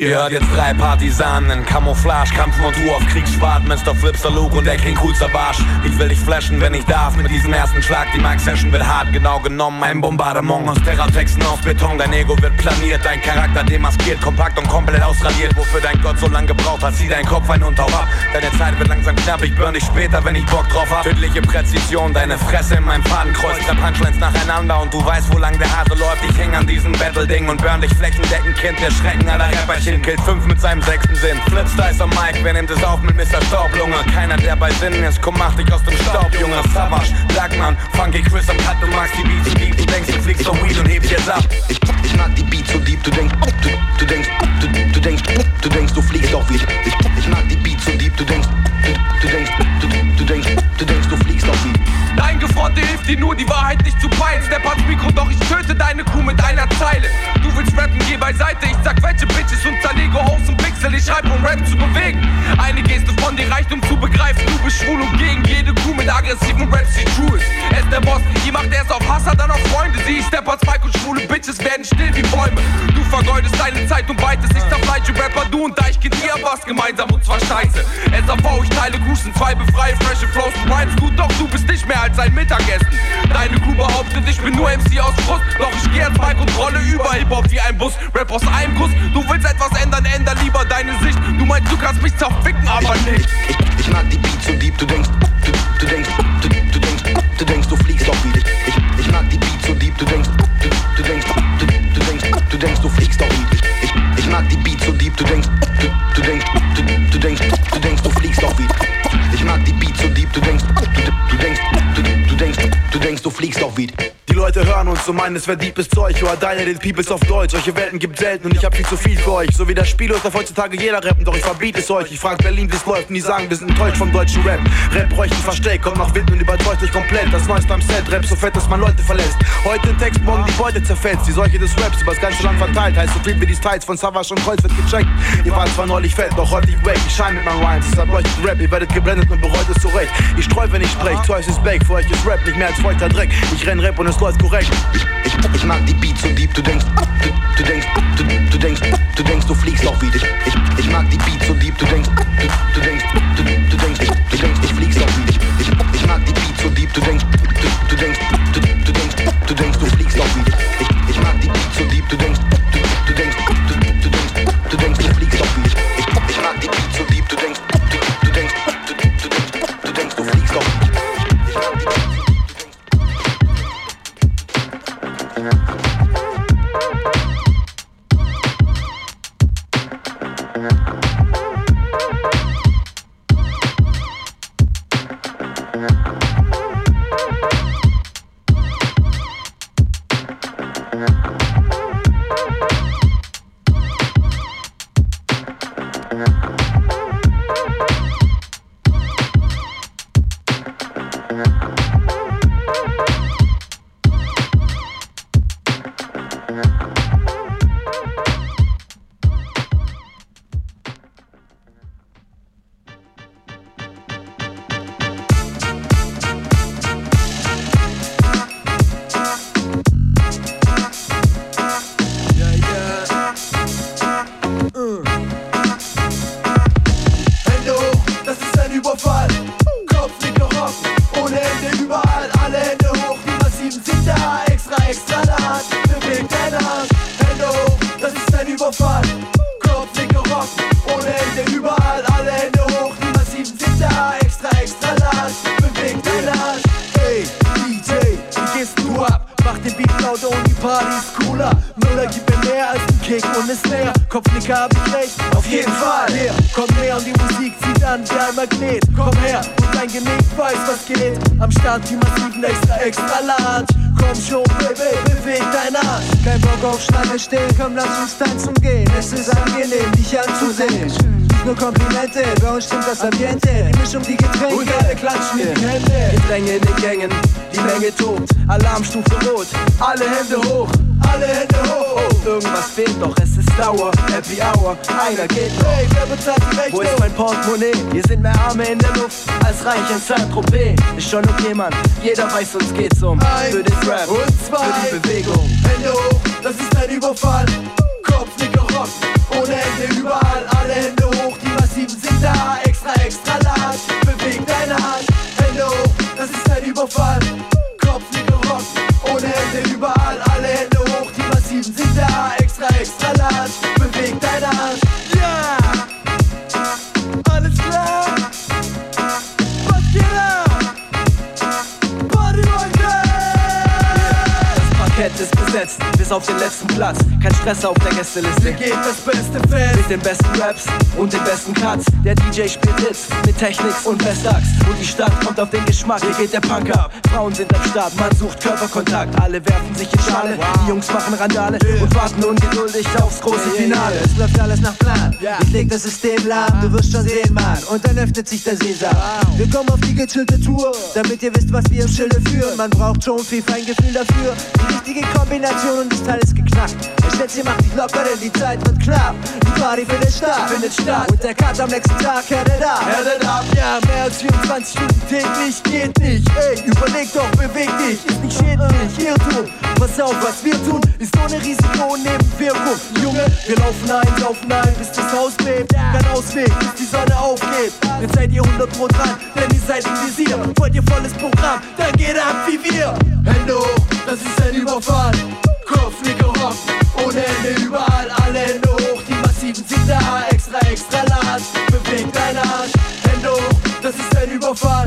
Ihr hört jetzt drei Partisanen in Camouflage, Kampfmontur auf Kriegsschwad, Mr. Flipster Luke und der King coolster Barsch. Ich will dich flashen, wenn ich darf, mit diesem ersten Schlag. Die Max Session wird hart, genau genommen, ein Bombardement aus Terratexten auf Beton. Dein Ego wird planiert, dein Charakter demaskiert, kompakt und komplett ausradiert. Wofür dein Gott so lange gebraucht hat, zieh dein Kopf ein und hau ab. Deine Zeit wird langsam knapp, ich burn dich später, wenn ich Bock drauf hab. Tödliche Präzision, deine Fresse in meinem Fadenkreuz. Der Punchlines nacheinander und du weißt, wo lang der Hase läuft. Ich häng an diesem Battle-Ding und burn dich flächendeckend, Kind. Der Schrecken aller Rapperchen killt fünf mit seinem sechsten Sinn. Flipstar ist am Mike, wer nimmt es auf mit Mr. Staublunge? Keiner, der bei Sinnen ist, komm, mach dich aus dem Staub, Junge. Savage, Blackman, Funky Chris am Cut, du magst die Beats, die du denkst, du fliegst auf Weed und hebst jetzt ab. Ich, ich mag die Beats so deep, du denkst, du, du denkst, du, du denkst, du denkst, du fliegst auf Weed. Ich, ich mag die Beats so deep, du denkst, du, du denkst, du, du denkst, du denkst, du fliegst auf Weed. Eingefrorte hilft dir nur, die Wahrheit nicht zu peilen. Step ans Mikro, doch ich töte deine Kuh mit einer Zeile. Beiseite, ich sag welche Bitches und zerlege Hoes Pixel. Ich schreib, um Rap zu bewegen. Eine Geste von dir reicht, um zu begreifen, du bist schwul und gegen jede Kuh mit aggressiven Raps, die true ist. Er ist der Boss, die macht erst auf Hasser, dann auf Freunde. Sie, ich step als Mike und schwule Bitches werden still wie Bäume. Du vergeudest deine Zeit und weitest nicht auf Fleisch Rapper, du und Deichkind, ihr habt was gemeinsam und zwar scheiße. SAV, ich teile Cruisen, zwei befreie, frische Flows und Rhymes gut, doch du bist nicht mehr als ein Mittagessen. Deine Crew behauptet, ich bin nur MC aus Frust, doch ich geh als Mike und rolle über Hip-Hop wie ein Bus. Rap aus einem Guss, du willst etwas ändern, änder lieber deine Sicht. Du meinst, du kannst mich zerficken, aber nicht. Ich, ich mag die Beats so deep, du denkst, du, du denkst, du, du denkst, du denkst, du fliegst auf Weed. Ich, ich, ich mag die Beats so deep, du denkst, du, du denkst, du, du denkst, du denkst, du fliegst auf Weed. Ich, ich, ich mag die Beats so deep, du denkst, du, du denkst, du, du denkst, du denkst, du fliegst auf Weed. Ich mag die Beats so deep, du denkst, du, du denkst, du, du denkst, du denkst, du fliegst auf Weed. Die Leute hören uns und meinen, es wär deepes Zeug. Oder deine den Peoples auf Deutsch. Solche Welten gibt selten und ich hab viel zu viel für euch. So wie das Spiel darf heutzutage jeder rappen, doch ich verbiete es euch. Ich frag Berlin, wie's läuft und die sagen, wir sind enttäuscht vom deutschen Rap. Rap bräuchte ein Versteck, kommt nach Wind und überzeugt euch komplett. Das Neueste am Set, Rap so fett, dass man Leute verlässt. Heute ein Text, morgen die Beute zerfetzt. Die Seuche des Raps übers ganze Land verteilt. Heißt so viel wie die Styles von Savage und Kreuz wird gecheckt. Ihr wart zwar neulich fett, doch heute ich wack. Ich schein mit meinen Rhymes, deshalb leuchtet Rap. Ihr werdet geblendet und bereut es zurecht. Ich streu, wenn ich sprech, Twice ist back. Für euch ist Rap nicht mehr als feuchter Dreck. Ich renn Rap und es läuft korrekt. Ich, ich mag die Beats so deep, du denkst, du, du denkst, du, du denkst, du denkst, du fliegst auf Weed. Ich, ich, ich mag die Beats so deep, du denkst, du, du denkst, du, du denkst, du denkst, du fliegst auf Weed. Ich, ich, ich mag die Beats so deep, du denkst, du, du denkst, du, du denkst, du denkst, du fliegst auf Weed. Ich, ich mag die Beats so deep, du denkst, das Ambiente. Die Mischung, die Getränke, und alle klatschen in die Hände. Gedränge in den Gängen, die Menge tobt. Alarmstufe rot, alle Hände hoch, alle Hände hoch. Oh, irgendwas fehlt doch, es ist Dauer, Happy Hour, einer geht noch. Hey, wer bezahlt die Rechnung? Wo ist mein Portemonnaie? Hier sind mehr Arme in der Luft als reich in Saint-Tropez. Ist schon okay, Mann, jeder weiß, uns geht's um. für den Rap, und zwei. für die Bewegung. Hände hoch, das ist ein Überfall. Kopfnicker rock, Ohne Ende überall, alle Hände hoch, die Massiven sind da. Extra, extra large, beweg deine Hand. Hoch, das ist ein Überfall. Kopf nicht gerockt, ohne Hände überall, alle Hände hoch, die Massiven sind da. Extra, extra large, beweg deine Hand. Ja! Alles klar? Was geht ab? Party Parkett ist besetzt, bis auf den letzten Platz. Kein Stress auf der Gästeliste. Hier geht das beste Fest. Mit den besten Raps und den besten Cuts. Der DJ spielt Hits mit Technik und Festachs. Und die Stadt kommt auf den Geschmack. Hier geht der Punk ab. Frauen sind am Start, man sucht Körperkontakt. Alle werfen sich in Schale. Die Jungs machen Randale und warten ungeduldig aufs große Finale. Es läuft alles nach Plan. Ich leg das System lahm, du wirst schon sehen, Mann. Und dann öffnet sich der Sesam. Wir kommen auf die gechillte Tour, damit ihr wisst, was wir im Schilde führen. Man braucht schon viel Feingefühl dafür. Die richtige Kombination und das Teil ist geknackt. Ich schätze, ihr macht dich locker, denn die Zeit wird knapp. Die Party findet statt, findet statt. Und der Cut am nächsten Tag härtet ab. Härtet ab, ja, mehr als 24 Stunden täglich geht nicht. Ey, überleg doch, beweg dich, ist nicht schädlich. Irrtum, pass auf, was wir tun, ist ohne Risiko und Nebenwirkung. Junge, wir laufen ein, laufen ein, bis das Haus bebt. Kein Ausweg, bis die Sonne aufgeht. Jetzt seid ihr 100 Pro dran, denn ihr seid im Visier. Wollt ihr volles Programm, dann geht ab wie wir. Hände hoch, das ist ein Überfall. Kopf nicht gehockt, ohne Hände überall, alle Hände hoch. Die Massiven sind da, extra, extra large. Bewegt deine Arsch, Hände hoch, das ist ein Überfall.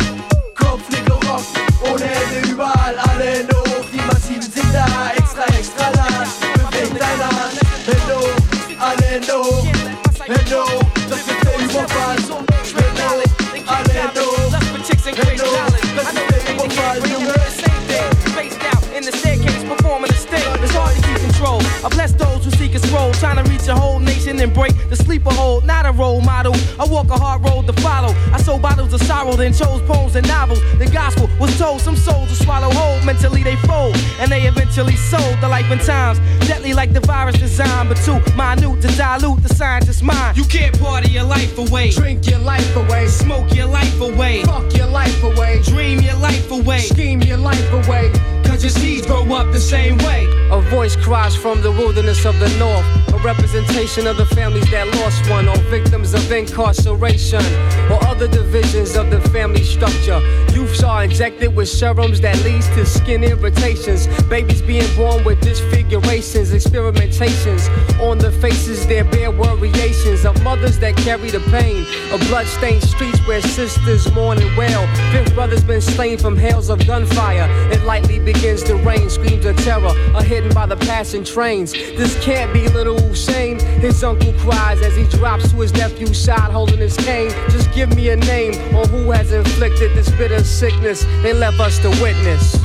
Trying to reach a whole nation and break the sleeper hold. Not a role model. I walk a hard road to follow. I sold bottles of sorrow, then chose poems and novels. The gospel was told some souls will swallow whole. Mentally they fold, and they eventually sold the life and times. Deadly like the virus designed, but too minute to dilute the scientist's mind. You can't party your life away. Drink your life away. Smoke your life away. Fuck your life away. Dream your life away. Scheme your life away. Cause your seeds grow up the same way. A voice cries from the wilderness of the north. A representation of the families that lost one, or victims of incarceration, or other divisions of the family structure. Youths are injected with serums that leads to skin irritations. Babies being born with disfigurations, experimentations on the faces. There bear variations of mothers that carry the pain of bloodstained streets where sisters mourn and wail. Fifth brother's been slain from hails of gunfire. It lightly begins to rain. Screams of terror are hidden by the passing trains. This can't be little Hussein. His uncle cries as he drops to his nephew's side holding his cane. Just give me a name on who has inflicted this bitter sickness they left us to witness.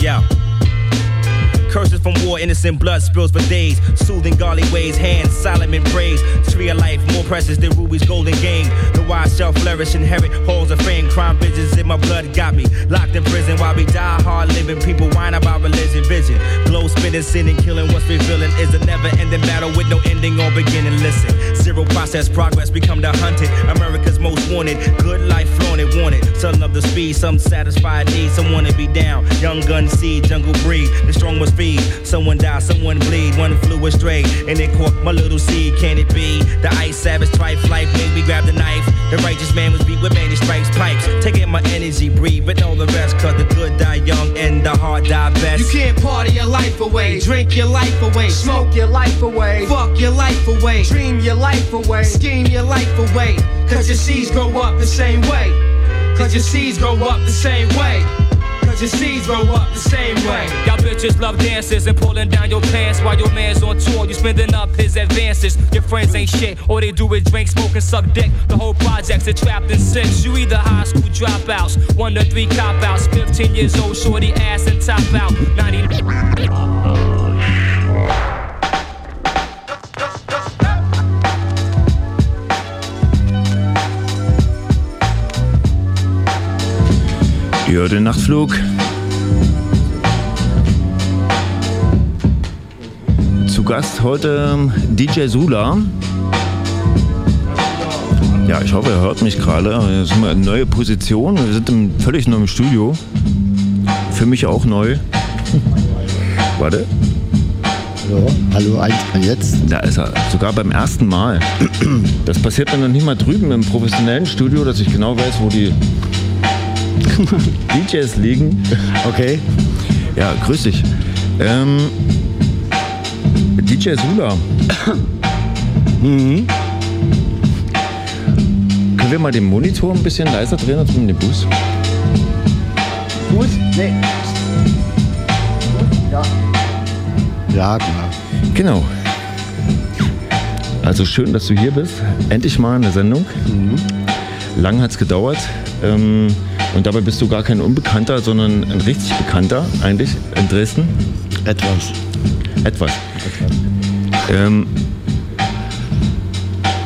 Yeah. Curses from war, innocent blood spills for days. Soothing godly ways, hands Solomon praise. Tree of life, more precious than ruby's golden game. The wise shall flourish, inherit halls of fame. Crime visions in my blood got me locked in prison while we die hard living. People whine about religion, vision. Glow spinning, sinning, killing. What's revealing is a never ending battle with no ending or beginning. Listen, zero process progress become the hunted. America's most wanted. Good life flaunted, wanted. Some love the speed, some satisfied need. Some wanna be down. Young gun seed, jungle breed. The strong must feed. Someone die, someone bleed. One flew astray, and it caught my little seed. Can it be? The ice savage trife life made me grab the knife. The righteous man was beat with many stripes, pipes. Taking my energy, breathe, but all the rest. Cause the good die young and the hard die best. You can't party your life away, drink your life away, Smoke your life away. fuck your life away, Dream your life away. scheme your life away. Cause your seeds grow up the same way. Cause your seeds grow up the same way. Your seeds grow up the same way. Y'all bitches love dances and pulling down your pants while your man's on tour. You spending up his advances. Your friends ain't shit. All they do is drink, smoke, and suck dick. The whole project's a trapped in six. You either high school dropouts, one to three cop outs, 15 years old, shorty ass and top out. 90. Hört den Nachtflug. Zu Gast heute ähm, DJ Sula. Ja, ich hoffe, er hört mich gerade. Sind wir in neue Position. Wir sind im völlig neuen Studio. Für mich auch neu. <laughs> Warte. Hallo, eins, jetzt. Da ist er, sogar beim ersten Mal. <clears throat> Das passiert mir noch nicht mal drüben im professionellen Studio, dass ich genau weiß, wo die <laughs> DJs liegen. Okay. Ja, grüß dich. Ähm, DJ Sula. Mhm. Können wir mal den Monitor ein bisschen leiser drehen als mit dem Bus? Fuß? Nee. Ja. Ja, genau. Genau. Also schön, dass du hier bist. Endlich mal eine Sendung. Lang hat es gedauert. Ähm, und dabei bist du gar kein Unbekannter, sondern ein richtig Bekannter eigentlich in Dresden. Etwas. Etwas. Ähm,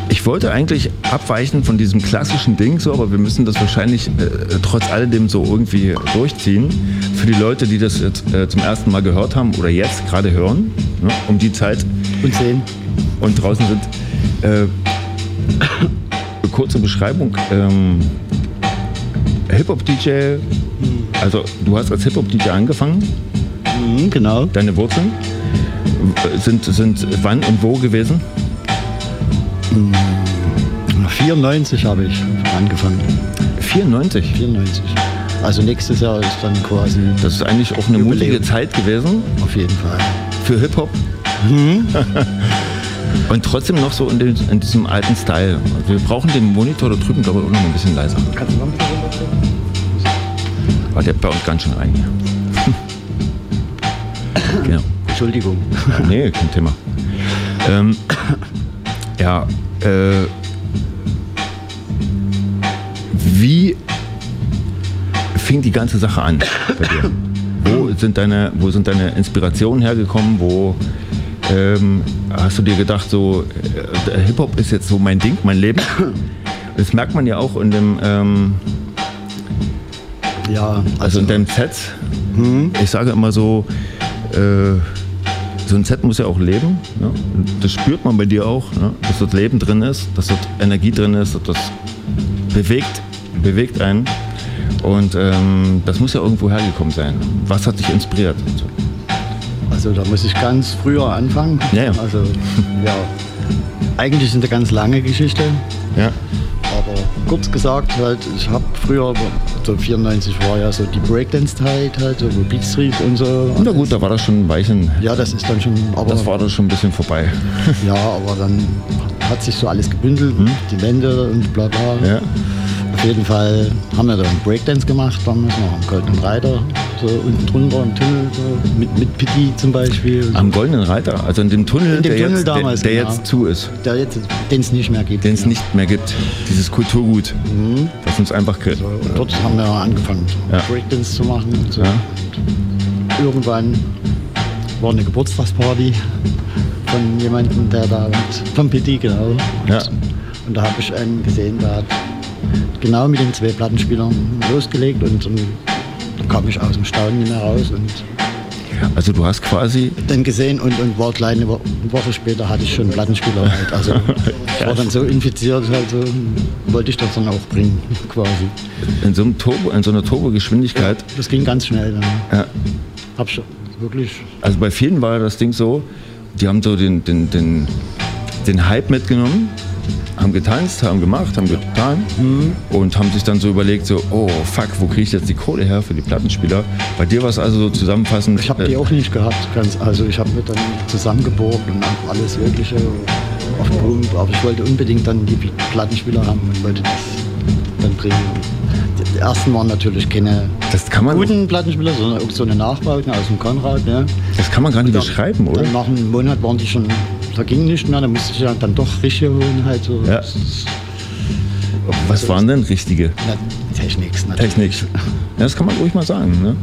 ich wollte eigentlich abweichen von diesem klassischen Ding so, aber wir müssen das wahrscheinlich äh, trotz alledem so irgendwie durchziehen. Für die Leute, die das jetzt äh, zum ersten Mal gehört haben oder jetzt gerade hören, ne, um die Zeit und sehen und draußen sind. Äh, <coughs> kurze Beschreibung. Ähm, Hip-Hop-DJ, also du hast als Hip-Hop-DJ angefangen. Mhm, genau. Deine Wurzeln sind, sind wann und wo gewesen? 94 habe ich angefangen. 94? 94. Also nächstes Jahr ist dann quasi. Das ist eigentlich auch eine mutige Zeit gewesen. Auf jeden Fall. Für Hip-Hop. <laughs> Und trotzdem noch so in, den, in diesem alten Style. Wir brauchen den Monitor da drüben, glaube ich, auch noch ein bisschen leiser. Kannst du noch ein bisschen? Aber der baut ganz schön rein hier. <laughs> genau. Entschuldigung. Nee, kein Thema. Ähm, ja, äh, wie fing die ganze Sache an bei dir? Wo <laughs> sind deine, wo sind deine Inspirationen hergekommen? Wo ähm, hast du dir gedacht, so äh, Hip-Hop ist jetzt so mein Ding, mein Leben? <laughs> Das merkt man ja auch in dem, ähm, ja, also in deinem Set. Ich sage immer so, äh, so ein Set muss ja auch leben. Ne? Das spürt man bei dir auch, ne? dass dort Leben drin ist, dass dort Energie drin ist, dass das bewegt, bewegt einen. Und ähm, das muss ja irgendwo hergekommen sein. Was hat dich inspiriert? Also da muss ich ganz früher anfangen. Ja, ja. Also ja, eigentlich ist eine ganz lange Geschichte. Ja. Aber kurz gesagt, halt, ich habe früher, so 94 war ja so die Breakdance-Zeit, halt, so Beat Street und so. Na gut, da war das schon ein Weichen. Ja, das ist dann schon. Aber Das war dann schon ein bisschen vorbei. <laughs> Ja, aber dann hat sich so alles gebündelt, die Wände und bla bla. Hm? Ja. Auf jeden Fall haben wir dann Breakdance gemacht, damals noch am Goldenen Reiter, so unten drunter im Tunnel, so, mit, mit Pitti zum Beispiel. Am Goldenen Reiter, also in dem Tunnel, In dem der, Tunnel jetzt, damals, der, der genau. jetzt zu ist. Der jetzt, den es nicht mehr gibt. Den es nicht mehr gibt. Dieses Kulturgut, Mhm. das uns einfach kriegt. Und dort haben wir angefangen, Ja. Breakdance zu machen. Und so. Ja. Und irgendwann war eine Geburtstagsparty von jemandem, der da vom Pitti, genau. Ja. Und da habe ich einen gesehen, der hat genau mit den zwei Plattenspielern losgelegt und, und kam ich aus dem Staunen nicht mehr raus und Also du hast quasi dann gesehen und, und war kleine Wo eine Woche später hatte ich schon einen Plattenspieler halt. Also <laughs> ich war dann so infiziert, halt so, wollte ich das dann auch bringen, <laughs> quasi. in so, einem Turbo, in so einer Turbogeschwindigkeit. Das ging ganz schnell dann. Ja. Hab schon wirklich. Also bei vielen war das Ding so, die haben so den, den, den, den Hype mitgenommen, haben getanzt, haben gemacht, haben getan und haben sich dann so überlegt, so, oh fuck, wo kriege ich jetzt die Kohle her für die Plattenspieler? Bei dir war es also so zusammenfassend. Ich habe die auch nicht gehabt, ganz, also ich habe mir dann zusammengeborgt und alles Mögliche auf Pump, aber ich wollte unbedingt dann die Plattenspieler haben und wollte das dann bringen. Die, ersten waren natürlich keine guten Plattenspieler, sondern auch so eine Nachbauten aus dem Konrad. Ja. das kann man gar nicht Dann- beschreiben, oder? Dann nach einem Monat waren die schon, da ging nicht mehr, da musste ich ja dann doch richtige holen halt so. Ja. Was waren denn richtige? Na, Techniks natürlich. Technik. Ja, das kann man ruhig mal sagen. Ne?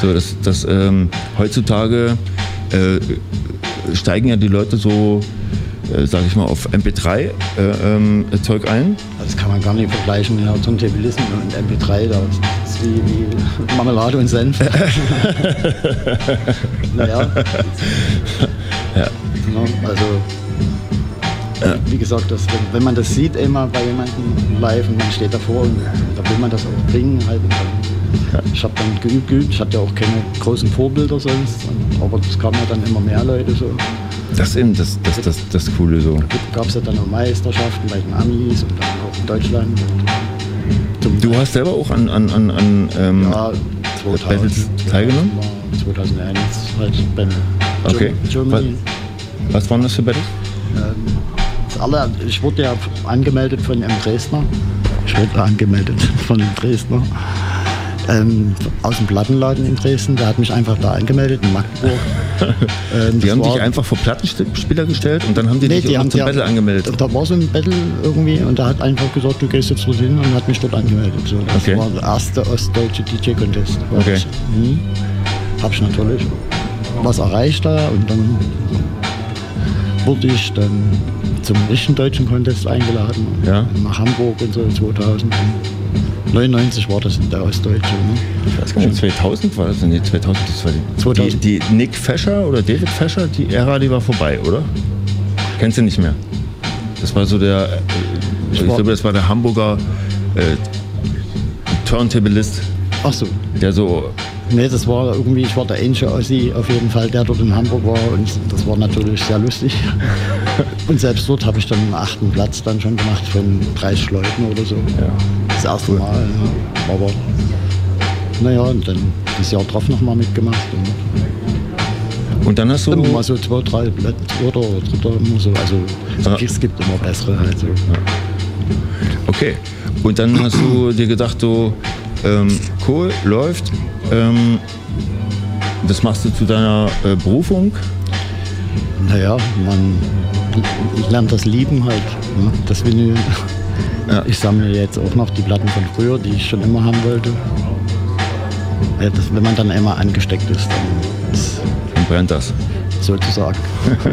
So, das, das, ähm, heutzutage äh, steigen ja die Leute so, äh, sag ich mal, auf MP3 äh, Zeug ein. Das kann man gar nicht vergleichen, ja, Turntablismus und MP3, das ist wie, wie <laughs> Marmelade und Senf. <laughs> <laughs> naja. Ja. Ja, also wie gesagt, das, wenn, wenn man das sieht immer bei jemandem live und man steht davor und da will man das auch bringen halt. Dann, Ich habe dann geübt, geübt. Ich hatte ja auch keine großen Vorbilder sonst, und, aber es kamen ja dann immer mehr Leute so. Das ist eben das, das, das, das Coole so. Gab es ja dann auch Meisterschaften bei den Amis und dann auch in Deutschland. Du hast selber auch an, an, an, an ähm, Ja, 2000 Battles teilgenommen? war 2001 halt beim Okay. Germany. Was waren das für Battles? Ähm, ich wurde ja angemeldet von einem Dresdner. Ich wurde angemeldet <laughs> von einem Dresdner. Ähm, aus dem Plattenladen in Dresden. Der hat mich einfach da angemeldet in Magdeburg. <laughs> Ähm, Die haben war- dich einfach vor Plattenspieler gestellt und dann haben die Nee, dich die haben zum die- Battle angemeldet. Da war so ein Battle irgendwie und der hat einfach gesagt, du gehst jetzt dorthin und hat mich dort angemeldet. So, das Okay. war der erste ostdeutsche DJ-Contest. Okay. Mhm. Hab ich natürlich was erreicht da und dann wurde ich dann zum richtigen deutschen Contest eingeladen. Ja. Nach Hamburg und so 2000. 99 war das in der Ostdeutsche. Ne? Ich weiß gar nicht, 2000 war das? Nee, 2000, das war die, 2000. Die, die Nick Fescher oder David Fescher, die Ära, die war vorbei, oder? Kennst du nicht mehr? Das war so der, äh, ich, war- glaube, das war der Hamburger äh, Turntablist. Ach so. Der so, Nee, das war irgendwie, ich war der einzige Ossi auf jeden Fall, der dort in Hamburg war und das war natürlich sehr lustig. <laughs> Und selbst dort habe ich dann einen achten Platz dann schon gemacht von 30 Leuten oder so. Das erste Mal. Ja. Aber naja, und dann das Jahr drauf nochmal mitgemacht. Und und dann hast du. immer so zwei, drei Plätze oder dritter immer so. Also es gibt immer bessere halt so. Okay. Und dann hast du dir gedacht, so, ähm, cool, läuft. Ähm, das machst du zu deiner äh, Berufung. Naja, man lernt das Lieben halt, ne? das Vinyl. Ich sammle jetzt auch noch die Platten von früher, die ich schon immer haben wollte. Ja, das, wenn man dann einmal angesteckt ist, dann ist Dann brennt das. sozusagen.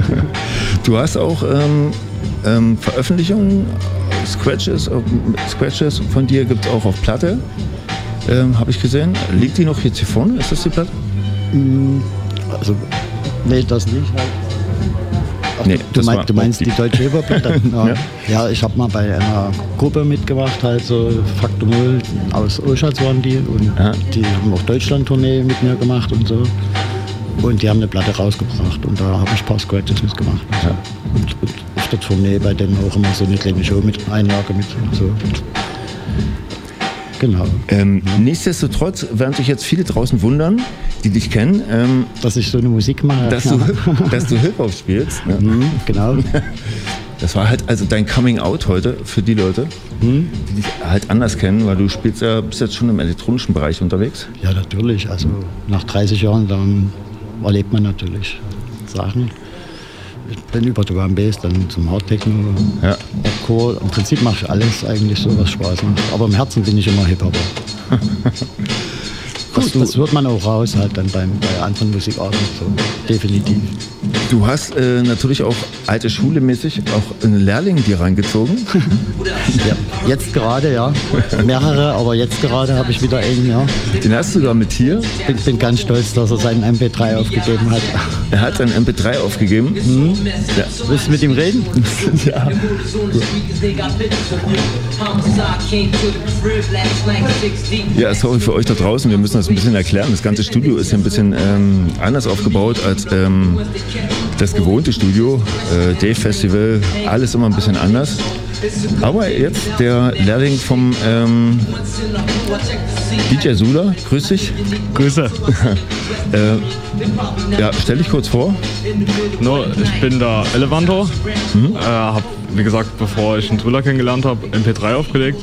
<laughs> Du hast auch ähm, ähm, Veröffentlichungen, Scratches, äh, Scratches von dir gibt es auch auf Platte. Ähm, Habe ich gesehen. Liegt die noch jetzt hier vorne? Ist das die Platte? Mm, Also, nee, das nicht halt. Ach, Nee, du, das mein, du meinst die die- deutsche Hip-Hop-Platte? <laughs> ja. Ja. ja, ich habe mal bei einer Gruppe mitgemacht, halt so Faktor Null aus Oschatz waren die und die haben auch Deutschland-Tournee mit mir gemacht und so. Und die haben eine Platte rausgebracht und da habe ich ein paar Scratches mitgemacht. Und, so. und, und auf der Tournee bei denen auch immer so eine kleine Show mit Einlage mit und so. Genau. Ähm, nichtsdestotrotz werden sich jetzt viele draußen wundern, die dich kennen. Ähm, dass ich so eine Musik mache. Dass du, <laughs> dass du Hip-Hop spielst. Ne? genau. <laughs> Das war halt also dein Coming Out heute für die Leute, Hm? die dich halt anders kennen, weil du spielst ja, bist jetzt schon im elektronischen Bereich unterwegs. Ja, natürlich. Also nach 30 Jahren, dann erlebt man natürlich Sachen. Ich bin über and Bass, dann zum Hardtechno, ja. Hardcore. Im Prinzip mache ich alles eigentlich so, was Spaß macht. Aber im Herzen bin ich immer Hip-Hopper. <laughs> das, das hört man auch raus halt dann beim, bei anderen Musikarten. So. Definitiv. Du hast äh, natürlich auch alte Schule mäßig auch einen Lehrling dir reingezogen. <laughs> ja, jetzt gerade, ja. Mehrere, aber jetzt gerade habe ich wieder einen, ja. Den hast du sogar mit hier. Bin, bin ganz stolz, dass er seinen MP3 aufgegeben hat. Er hat seinen MP3 aufgegeben. Hm? Ja. Willst du mit ihm reden? <laughs> ja. Ja, sorry für euch da draußen. Wir müssen das ein bisschen erklären. Das ganze Studio ist ein bisschen ähm, anders aufgebaut als ähm, das gewohnte Studio. Äh, Dave Festival, alles immer ein bisschen anders. Aber jetzt der Lehrling vom ähm, DJ Sula, grüß dich. Grüße. <laughs> äh, ja, stell dich kurz vor. No, ich bin der Elevantor. Mhm. Äh, hab, wie gesagt, bevor ich einen Thriller kennengelernt habe, MP3 aufgelegt.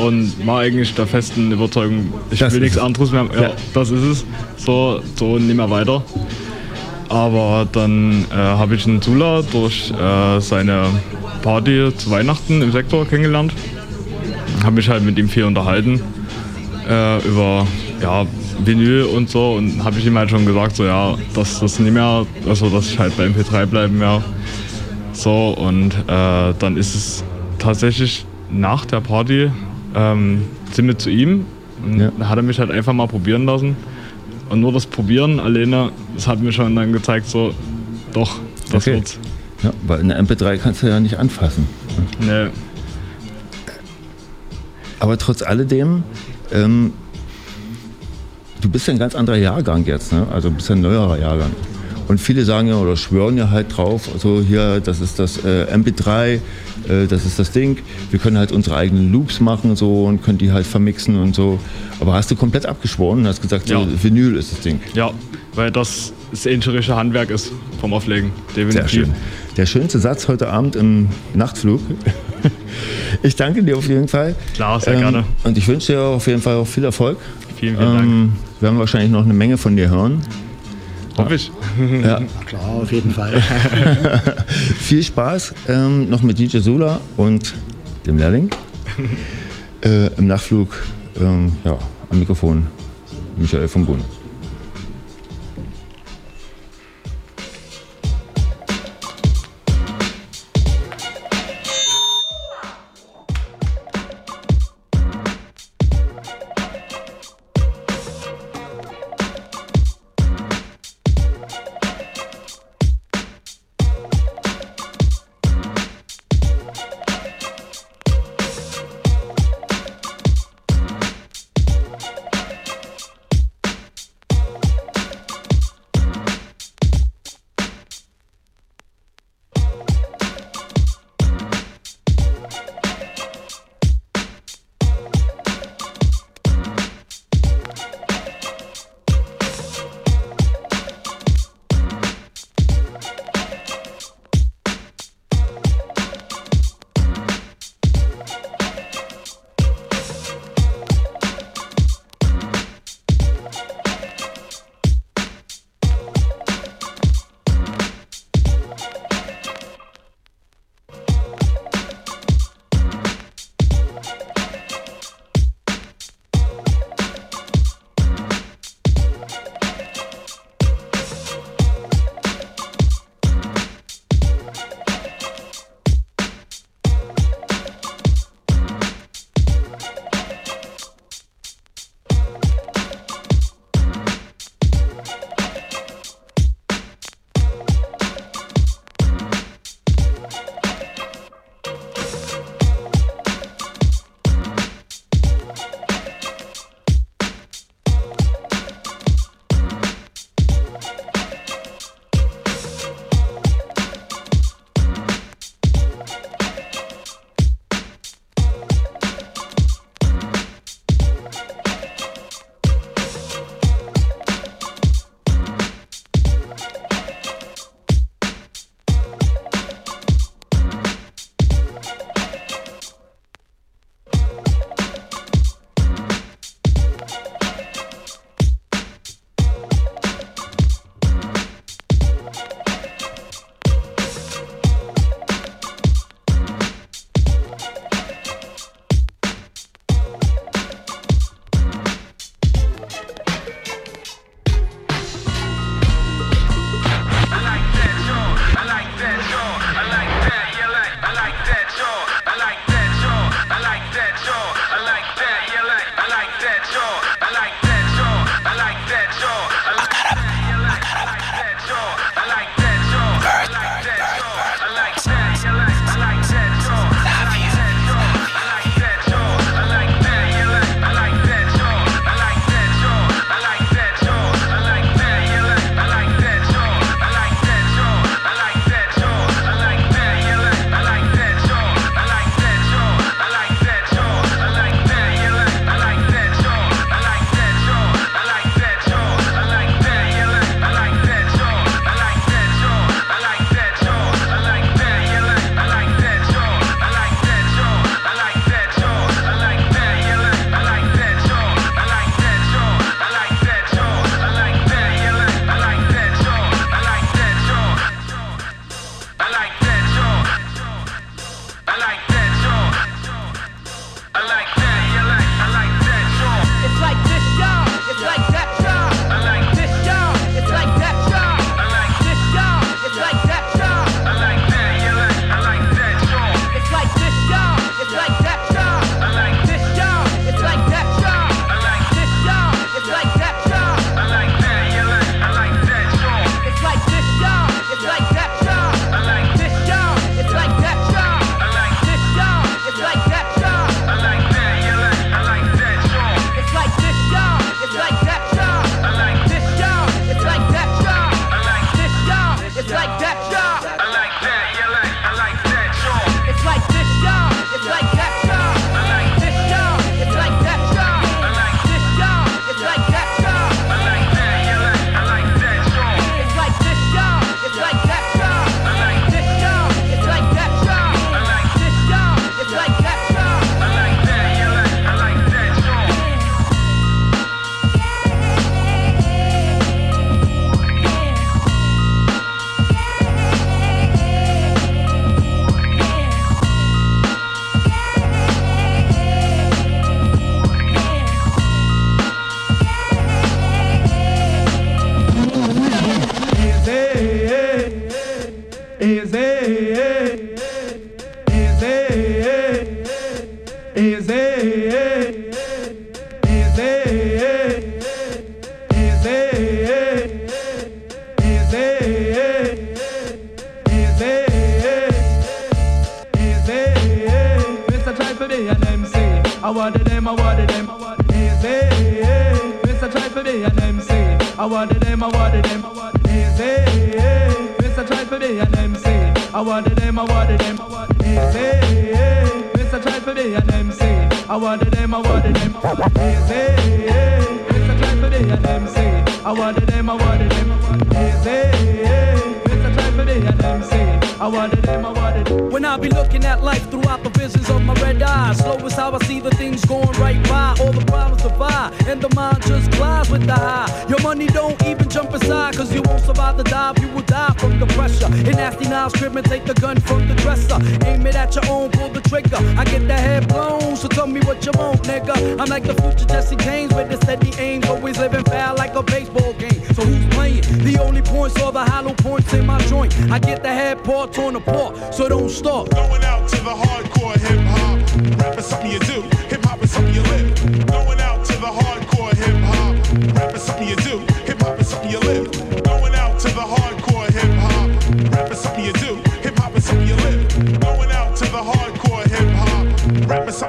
Und war eigentlich der festen Überzeugung, ich Das will nichts es. anderes mehr. Ja, Ja. das ist es. So, so nicht mehr weiter. Aber dann äh, habe ich einen Zula durch äh, seine Party zu Weihnachten im Sektor kennengelernt. Habe mich halt mit ihm viel unterhalten äh, über ja, Vinyl und so und habe ich ihm halt schon gesagt, so ja, dass das nicht mehr, also dass ich halt bei MP3 bleiben werde. So und äh, dann ist es tatsächlich nach der Party ähm, sind wir zu ihm und da hat er mich halt einfach mal probieren lassen. Und nur das Probieren alleine, das hat mir schon dann gezeigt, so doch, das Okay. wird's. Ja, weil eine MP3 kannst du ja nicht anfassen. Nee. Aber trotz alledem, ähm, du bist ja ein ganz anderer Jahrgang jetzt, ne? also du bist ja ein neuerer Jahrgang. Und viele sagen ja oder schwören ja halt drauf, so hier, das ist das äh, MP3, äh, das ist das Ding. Wir können halt unsere eigenen Loops machen so und können die halt vermixen und so. Aber hast du komplett abgeschworen und hast gesagt, so, Ja. Vinyl ist das Ding. Ja, weil das das inscherische Handwerk ist vom Auflegen. Definitiv. Sehr schön. Der schönste Satz heute Abend im Nachtflug. <laughs> Ich danke dir auf jeden Fall. Ähm, Klar, sehr gerne. Und ich wünsche dir auf jeden Fall auch viel Erfolg. Vielen, vielen Dank. Ähm, wir werden wahrscheinlich noch eine Menge von dir hören. Hoffe ich. Ja. Klar, auf jeden Fall. <laughs> Viel Spaß ähm, noch mit DJ Sula und dem Lehrling. <laughs> äh, Im Nachtflug ähm, ja, am Mikrofon Michael von Bund.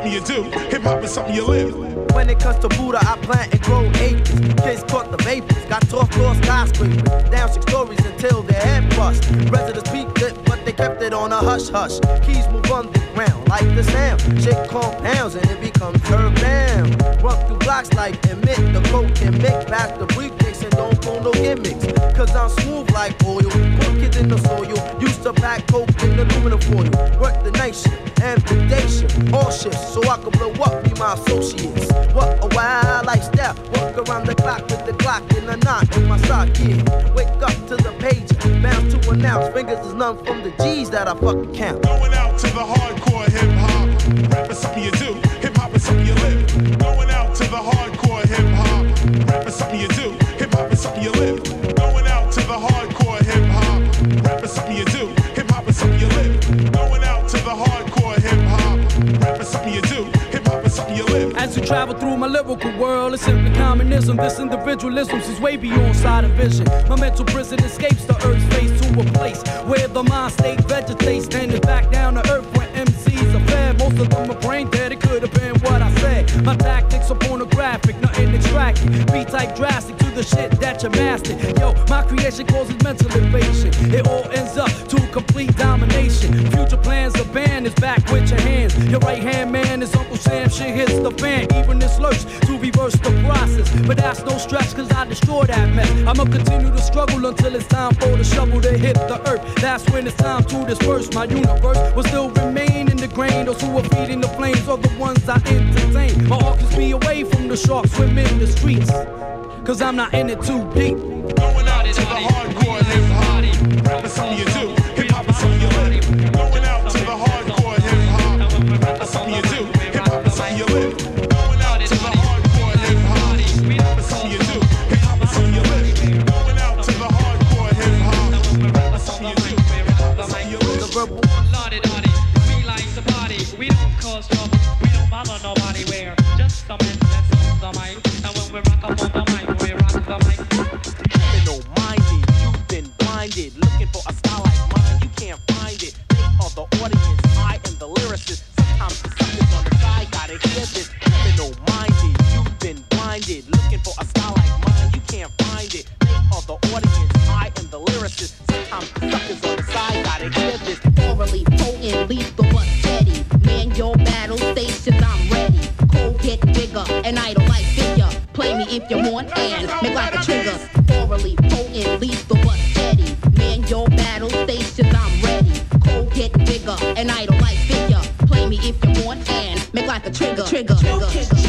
Something you do, hip hop is something you live. When it comes to Buddha, I plant and grow acres. Kids caught the vapors, got top floor skyscrapers. Down six stories until their head bust. Residents peaked it, but they kept it on a hush hush. Keys move underground like the sound. Shit compounds and it becomes urban. Run through blocks like emit the coke and make back the and don't pull no gimmicks. Cause I'm smooth like oil. Put kids in the soil. Used to pack coke in aluminum foil. Work the shift and the day. All shifts so I can blow up, be my associates. What a wild lifestyle. Walk around the clock with the Glock in a knot in my sock, yeah. Wake up to the pager. Bounce to announce. Fingers is none from the G's that I fucking count. Going out to the hardcore hip hop. Rap is something you do, hip hop is something you live. Going out to the hardcore hip hop. Rap is something you do, travel through my lyrical world, it's simply communism. This individualism is way beyond sight of vision. My mental prison escapes the earth's face to a place where the mind state vegetates, standing back down to earth MCs are fed. Most of them are brain dead, it could have been what I said. My tactics are pornographic, nothing extracted. Be type drastic to the shit that you mastered. Yo, my creation causes mental invasion. It all ends up to complete domination. Future plans, the band is back with your hands. Your right hand man is Uncle Sam, shit hits the fan. Even this lurch to reverse the process. But that's no stress, cause I destroy that mess. I'ma continue to struggle until it's time for the shovel to hit the earth. That's when it's time to disperse. My universe will still remain in the grain. Those who are feeding the flames are the ones I entertain. My keeps me away from the sharks swim in the streets. Cause I'm not in it too deep. Going out to the hardcore hip hop. Rap is something you blinded, looking for a style like mine. You can't find it. They are the audience. I am the lyricist. Sometimes the suckers on the side gotta hear this. Criminal minded. You've been blinded, looking for a style like mine. You can't find it. They are the audience. I am the lyricist. Sometimes the suckers on the side gotta hear this. Orally potent, lethal but steady. Man, your battle stations, I'm ready. Cold get bigger, an idol like figure. Play me if you want and make like a trigger. An idol like figure. Play me if you want and make like a trigger. Trigger. You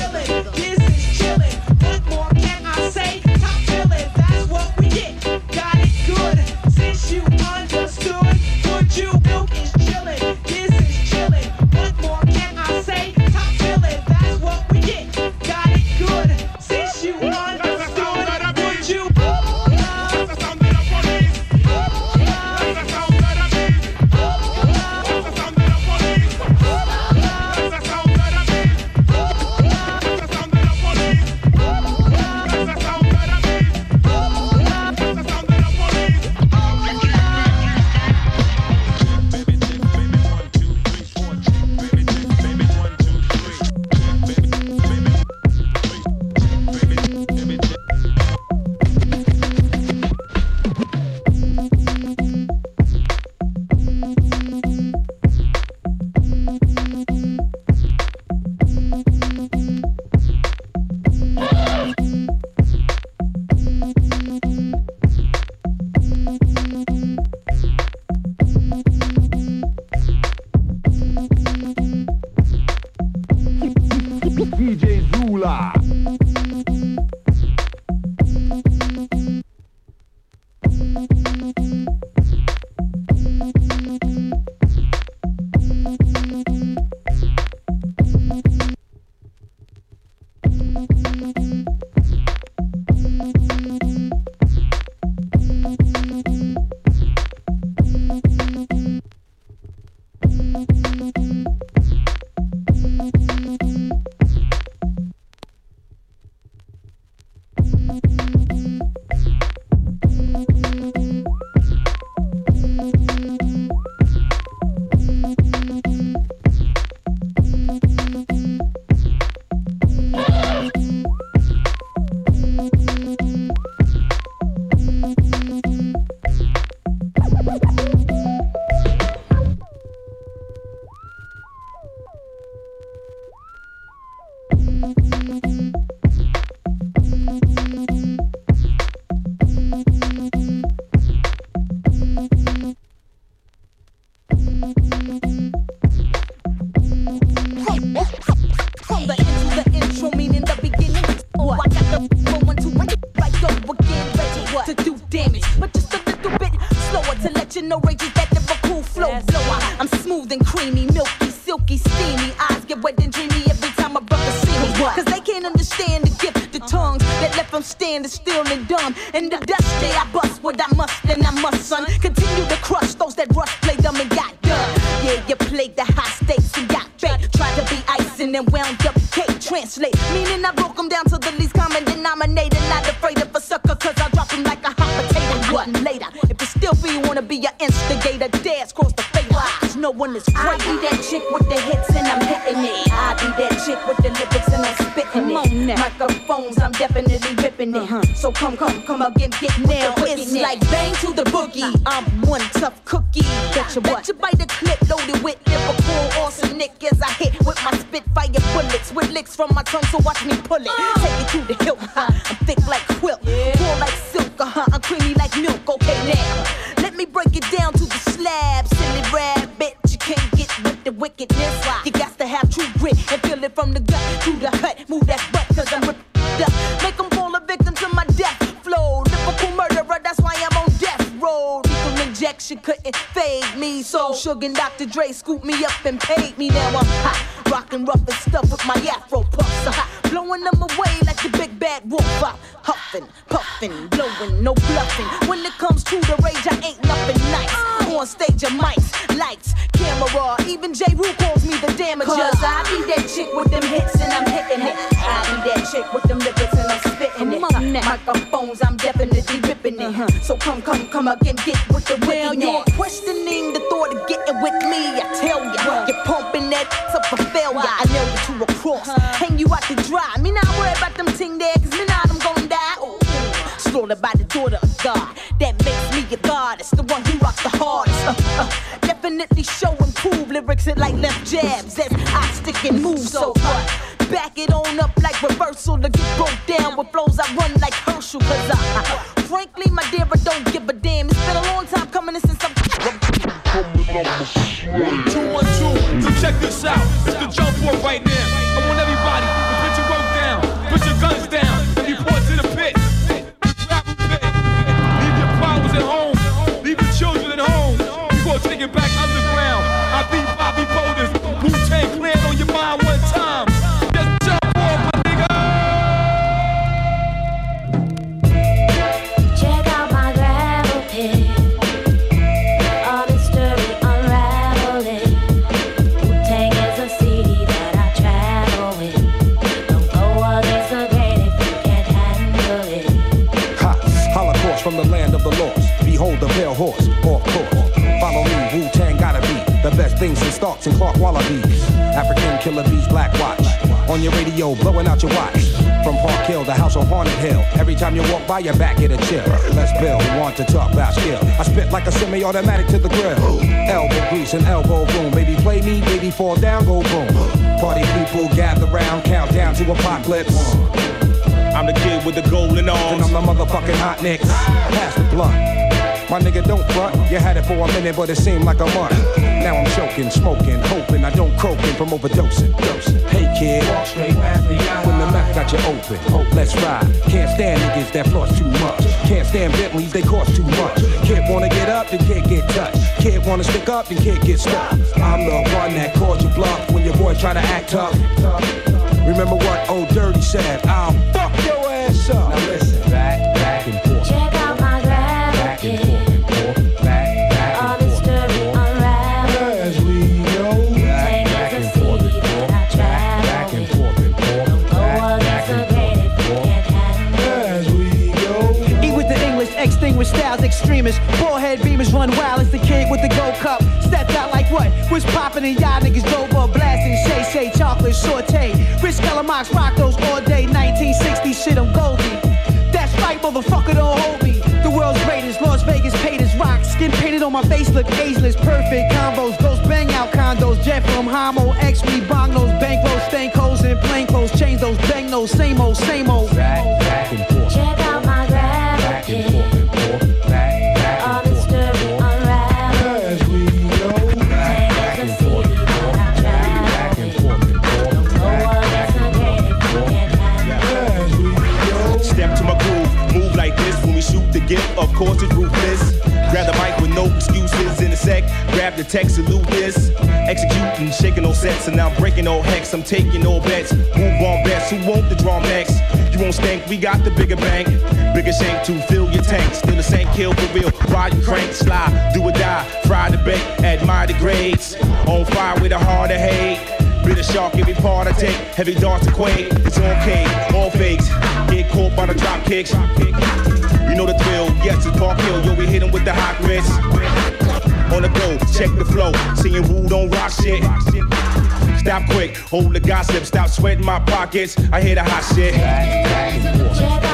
net to fulfill ya. I nail you to a cross, hang you out to dry. Me not worry about them ting there, cause me not them gon' die. Slaughtered by the daughter of God, that makes me a god. The one who rocks the hardest. Uh, uh. Definitely show and prove lyrics it like left jabs. as I stick and move so what? back it on up like reversal to get broke down with flows I run like Herschel. Cause I, I, frankly, my dear, I don't give a things from and Clark Wallabies. African killer bees, black watch. On your radio, blowing out your watch. From Park Hill, the house of Haunted Hill. Every time you walk by, your back get a chill. Let's build, want to talk about skill. I spit like a semi-automatic to the grill. Elbow grease and elbow room. Baby, play me, baby, fall down, go boom. Party people gather round, count down to apocalypse. I'm the kid with the golden arms. And I'm the motherfucking hot nicks. Pass the blunt. My nigga, don't front. You had it for a minute, but it seemed like a month. Now I'm choking, smoking, hoping I don't croaking from overdosing. Dosing. Hey kid, when the mouth got you open, hope let's ride. Can't stand niggas that floss too much. Can't stand Bentleys, they cost too much. Can't wanna get up, then can't get touched. Can't wanna stick up, then can't get stuck. I'm the one that called you bluff when your boy try to act tough. Remember what old Dirty said? I'll fuck your ass up. Forehead beamers run wild as the kid with the gold cup. Stepped out like what? Was popping and y'all niggas drove up blasting. Shay Shay, chocolate, saute. Rich Calamox rock those all day. 1960 shit, I'm Goldie. That's right, motherfucker, don't hold me. The world's greatest, Las Vegas paid as rock. Skin painted on my face, look ageless. Perfect combos, ghost bang out condos. Jet from Homo, X me, bongos, bankrolls, stank holes, and plain clothes. Change those, bang those, same old, same old. Check out my grab kit. All Of course, it's ruthless. Grab the mic with no excuses in a sec. Grab the text, salute this. Executing, shaking all sets, and now breaking all hex. I'm taking all bets. Move on bets. Who want the drum next? You won't stink, we got the bigger bank. Bigger shank to fill your tank. Still the same kill for real. Ride you crank, slide, do or die. Fry the bait, admire the grades. On fire with a heart of hate. Bitter shark, every part I take. Heavy darts to quake. It's okay, all fakes. Get caught by the drop kicks. You know the thrill. Yes, it's Park Hill. Yo, we hit 'em with the hot wrist. On the go, check the flow. Singing Woo don't rock shit. Stop quick, hold the gossip. Stop sweating my pockets. I hear the hot shit.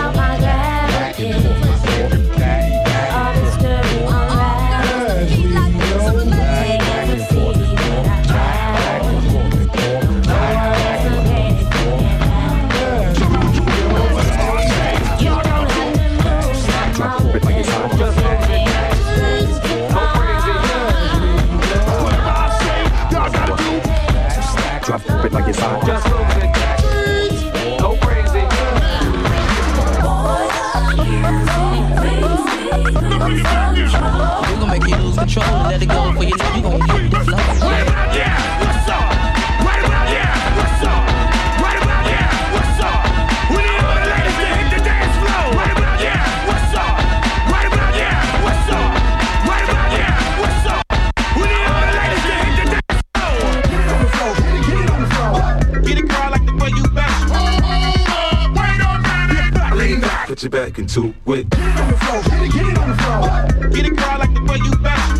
Back, put your back into it. Get it girl like the way you back,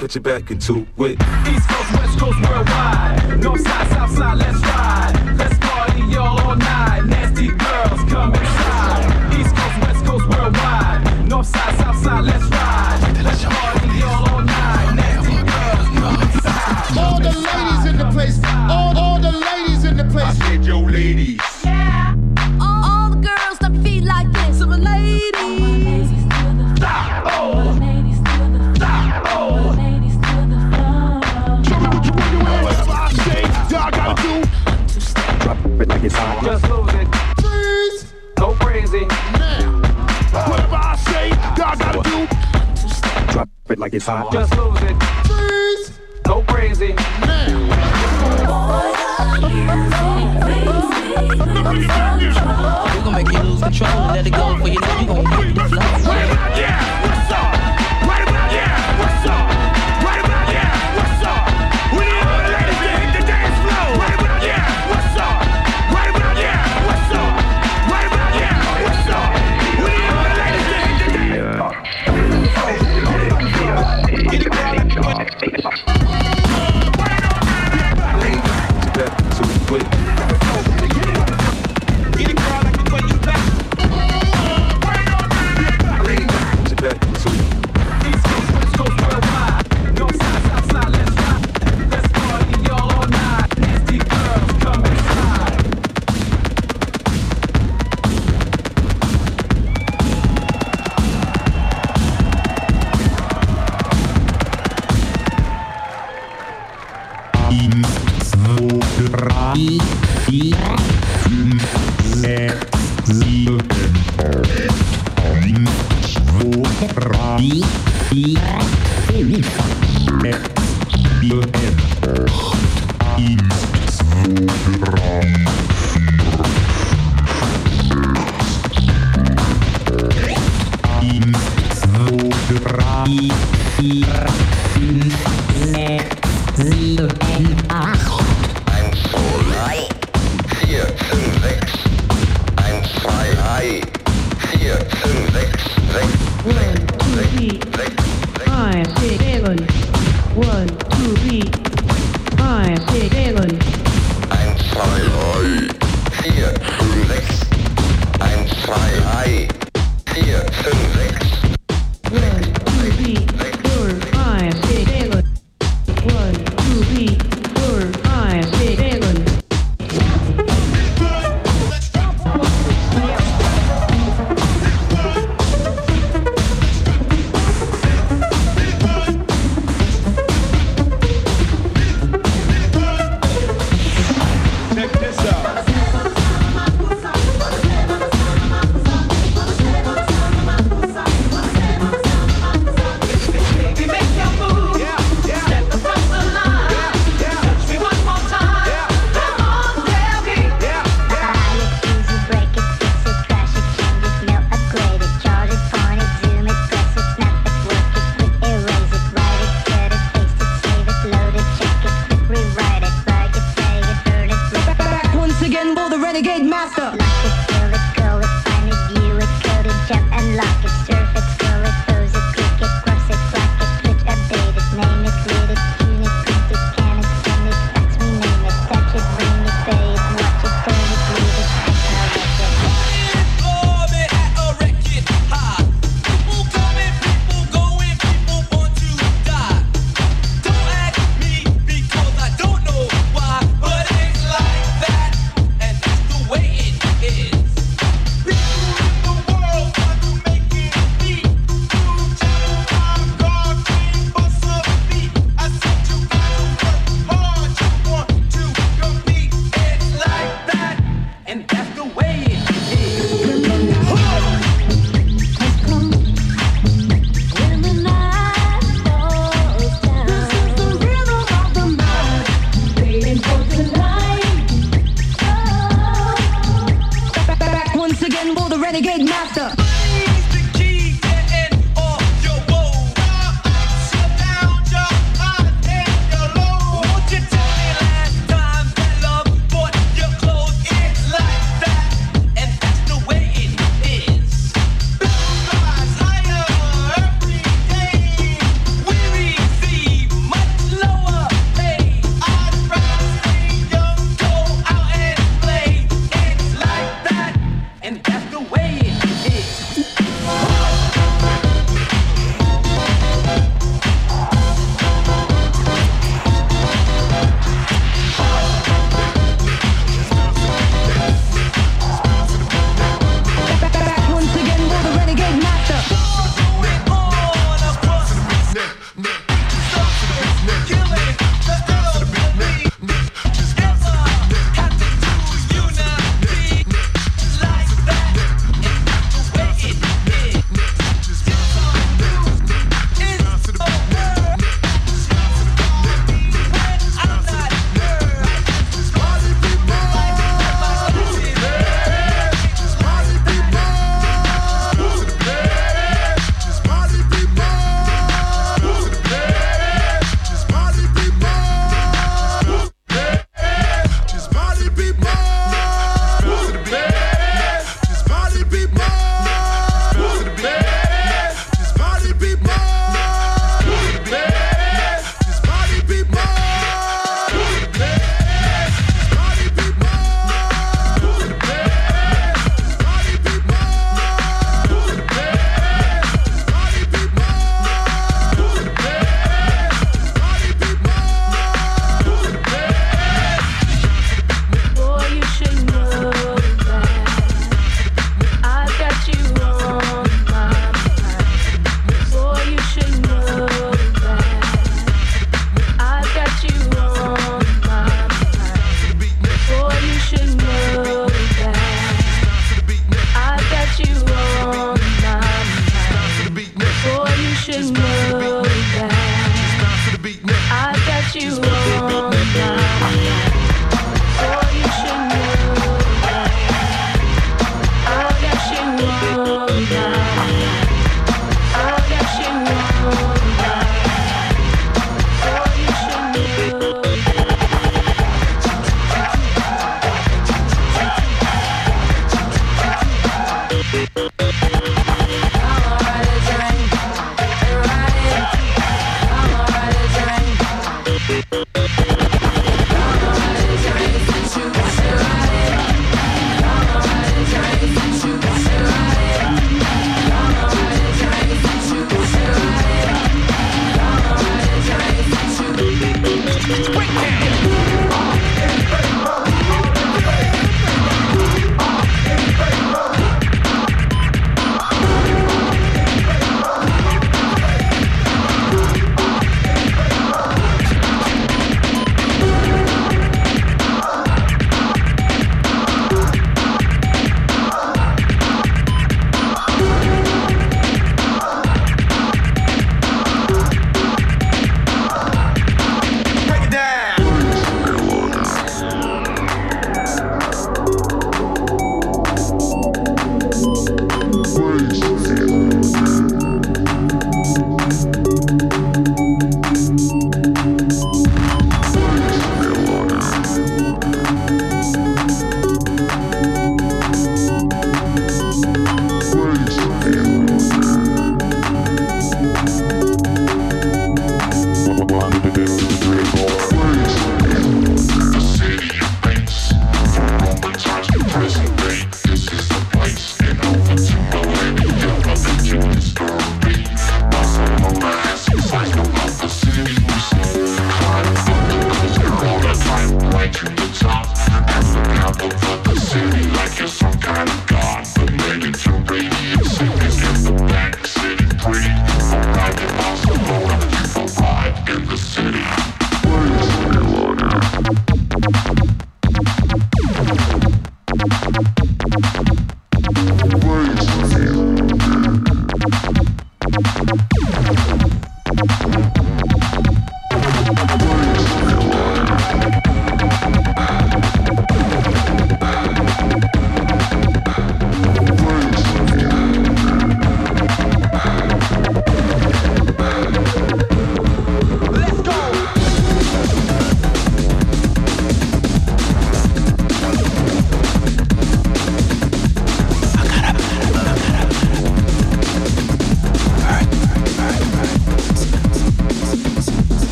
put your back into it. East Coast, West Coast, worldwide. North side, South side, let's ride. Like it's hot. Just lose it. Freeze. Go crazy. We gon' make you lose control and let it go for you know you gon'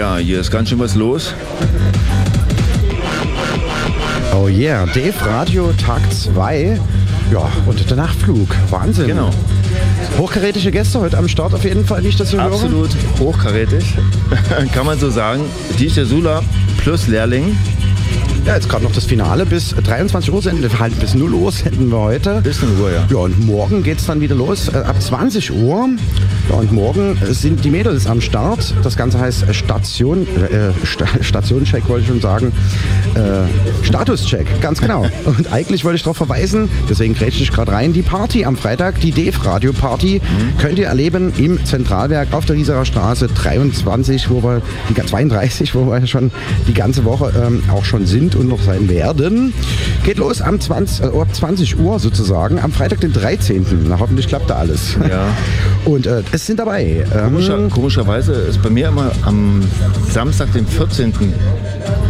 Ja, hier ist ganz schön was los. Oh yeah, Dave Radio Tag 2. Ja, und der Nachtflug. Wahnsinn. Genau. Hochkarätige Gäste heute am Start auf jeden Fall, wie ich das hier höre. Absolut hochkarätig, <laughs> kann man so sagen. DJ Sula plus Lehrling. Ja, jetzt gerade noch das Finale bis 23 Uhr senden, halt bis 0 Uhr senden wir heute. Bis 0 Uhr, ja. Ja, und morgen geht es dann wieder los äh, ab 20 Uhr. Ja, und morgen äh, sind die Mädels am Start. Das Ganze heißt äh, Station, äh, Sta Stationcheck wollte ich schon sagen. Äh, Statuscheck, ganz genau. Und eigentlich wollte ich darauf verweisen, deswegen grätsche ich gerade rein, die Party am Freitag, die Dave Radio Party, könnt ihr erleben im Zentralwerk auf der Rieserer Straße 23, wo wir, die 32, wo wir schon die ganze Woche ähm, auch schon sind und noch sein werden. Geht los am 20, äh, ab 20 Uhr sozusagen, am Freitag, den 13. Na, hoffentlich klappt da alles. Ja. <laughs> Und äh, es sind dabei. Ähm, Komischer, komischerweise ist bei mir immer am Samstag, den 14.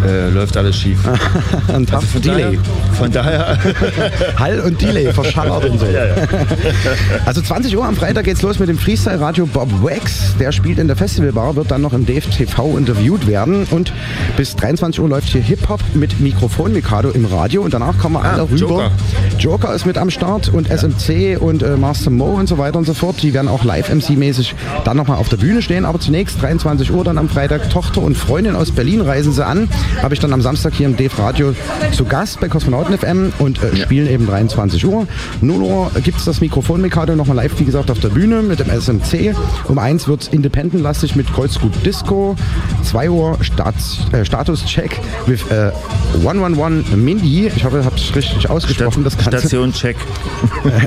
Äh, läuft alles schief. <laughs> Ein Tag von Delay. Daher, von daher. <laughs> Hall und Delay, verschallert und so. Ja, ja. <laughs> Also 20 Uhr am Freitag geht's los mit dem Freestyle-Radio Bob Wax. Der spielt in der Festivalbar, wird dann noch im Dave TV interviewt werden. Und bis 23 Uhr läuft hier Hip-Hop mit Mikrofon Mikado im Radio. Und danach kommen wir alle rüber. Joker. Joker ist mit am Start und SMC und äh, Master Mo und so weiter und so fort. Die werden auch live-MC-mäßig dann nochmal auf der Bühne stehen. Aber zunächst 23 Uhr dann am Freitag. Tochter und Freundin aus Berlin reisen sie an. Habe ich dann am Samstag hier im Dave Radio zu Gast bei Kosmonauten FM und äh, spielen eben 23 Uhr. 0 Uhr gibt es das Mikrofon Mikado nochmal live, wie gesagt, auf der Bühne mit dem SMC. Um 1 wird es independent-lastig mit Kreuzgut Disco. 2 Uhr Stats, äh, Status-Check with äh, 111 Mindy. Ich hoffe, ich habe es richtig ausgesprochen. Das Ganze. Station Check.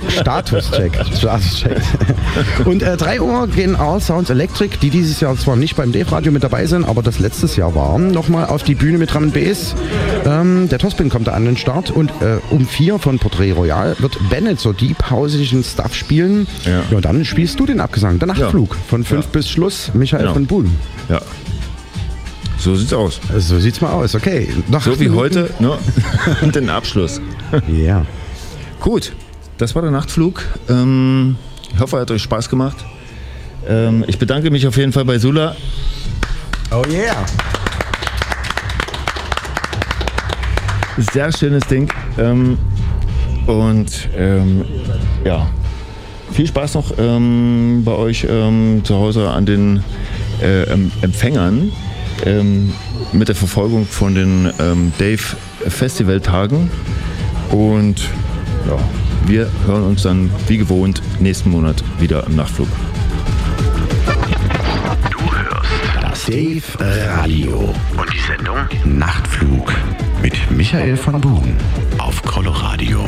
Status-Check. <laughs> Status-Check. Und äh, 3 Uhr gehen All Sounds Electric, die dieses Jahr zwar nicht beim Dave Radio mit dabei sind, aber das letztes Jahr waren, nochmal auf die Bühne mit Drum and Bass. Ähm, der Tospin kommt da an den Start und äh, um 4 von Portrait Royal wird Bennett so deep hausigen Stuff spielen. Ja. Ja, und dann spielst du den Abgesang, der Nachtflug. Von 5 Ja. bis Schluss, Michael Genau. von Buhn. Ja. So sieht's aus. So sieht's mal aus, okay. Noch So wie Minuten. heute, ne? <laughs> den Abschluss. Ja. Gut, das war der Nachtflug. Ähm, ich hoffe, er hat euch Spaß gemacht. Ähm, ich bedanke mich auf jeden Fall bei Sula. Oh yeah. Sehr schönes Ding. Ähm, und ähm, ja, viel Spaß noch ähm, bei euch ähm, zu Hause an den äh, em- Empfängern ähm, mit der Verfolgung von den ähm, Dave Festivaltagen. Und ja, wir hören uns dann wie gewohnt nächsten Monat wieder im Nachtflug. Dave Radio. Und die Sendung Nachtflug mit Michael von Buhn auf Coloradio.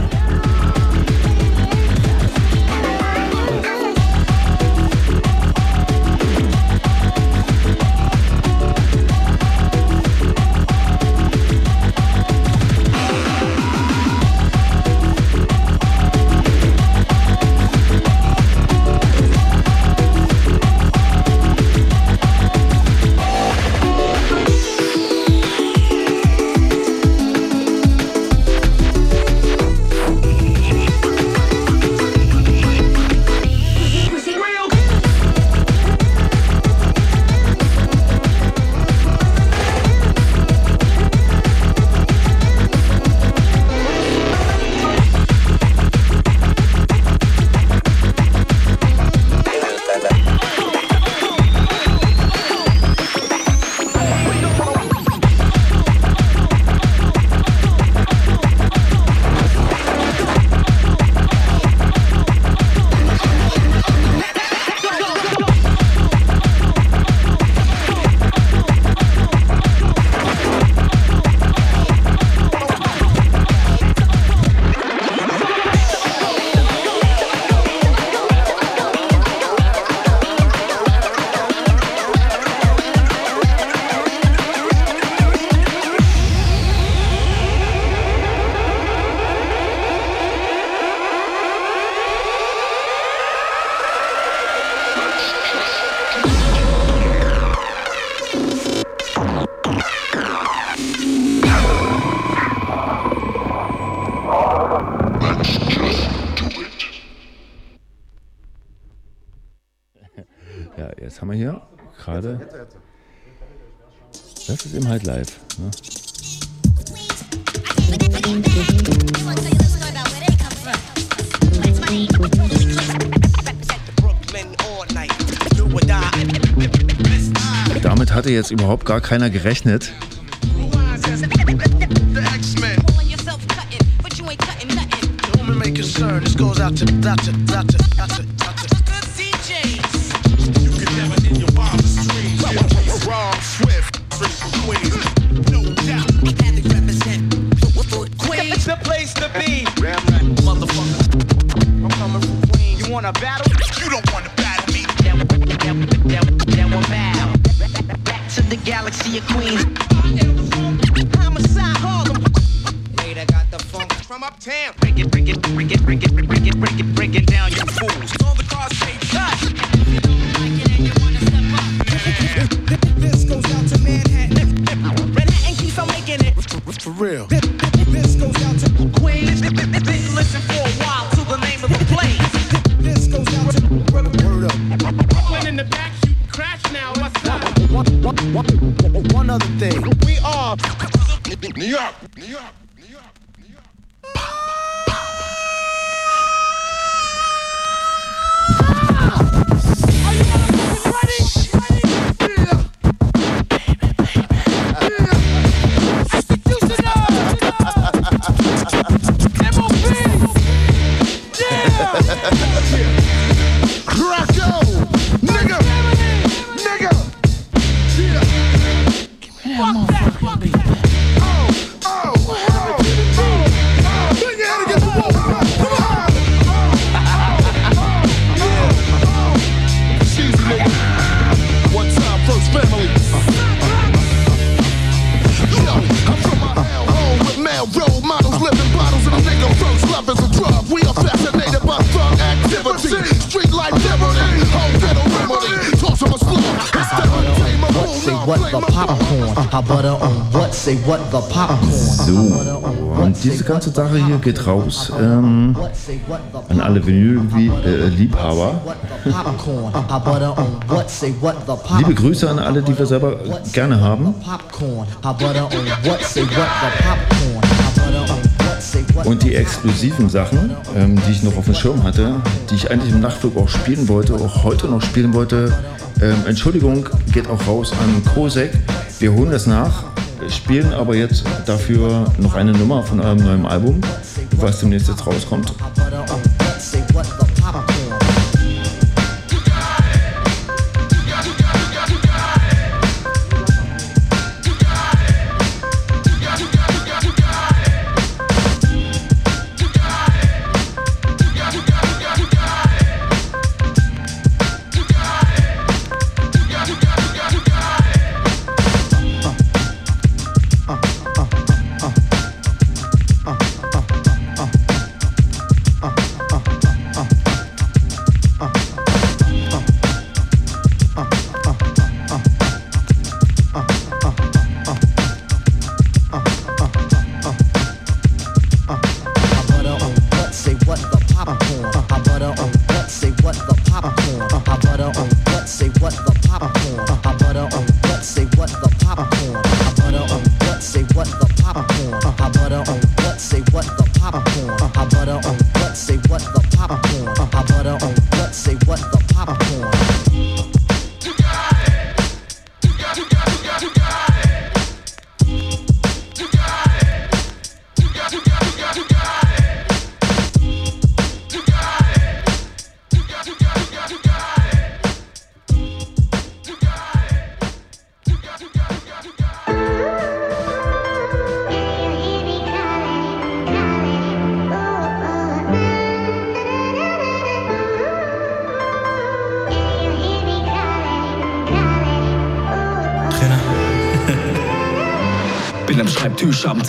Live. Ne? Damit hatte jetzt überhaupt gar keiner gerechnet. Love is a drug. We are fascinated by thug activity, street life liberty, home ghetto remedy. Toss him a slug. The untamable, Say what the popcorn. How butter on what? Say what the popcorn. So, und diese ganze Sache hier geht raus ähm, an alle Vinyl-Liebhaber. What? What the popcorn. Liebe Grüße an alle, die wir selber gerne haben. Popcorn. How butter on what? Say what the popcorn. Und die exklusiven Sachen, ähm, die ich noch auf dem Schirm hatte, die ich eigentlich im Nachtflug auch spielen wollte, auch heute noch spielen wollte. Ähm, Entschuldigung, geht auch raus an Kosek. Wir holen das nach, spielen aber jetzt dafür noch eine Nummer von eurem neuen Album, was demnächst jetzt rauskommt.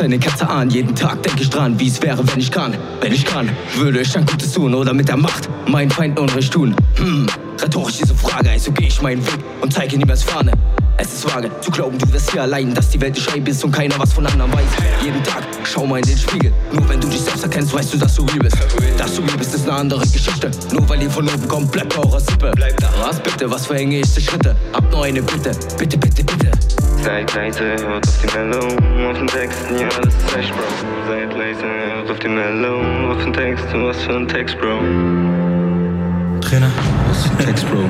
Eine Katze an. Jeden Tag denk ich dran, wie es wäre, wenn ich kann. Wenn ich kann, würde ich dann Gutes tun oder mit der Macht meinen Feind Unrecht tun. Hm, rhetorisch diese Frage, also geh ich meinen Weg und zeige niemands Fahne. Es ist vage zu glauben, du wirst hier allein, dass die Welt die Scheibe ist und keiner was von anderen weiß. Jeden Tag schau mal in den Spiegel. Nur wenn du dich selbst erkennst, weißt du, dass du real bist. Dass du real bist, ist eine andere Geschichte. Nur weil ihr von oben kommt, bleibt eurer Sippe. Bleib da. Was bitte, was verhänge ich für Schritte? Hab nur eine Bitte, bitte, bitte, bitte. Seid leise, hört auf die Mellow, auf den Texten, ja, das ist echt, Bro. Seid leise, hört auf die Mellow, auf den Text, was für ein Text, Bro. Trainer, was für ein Text, Bro.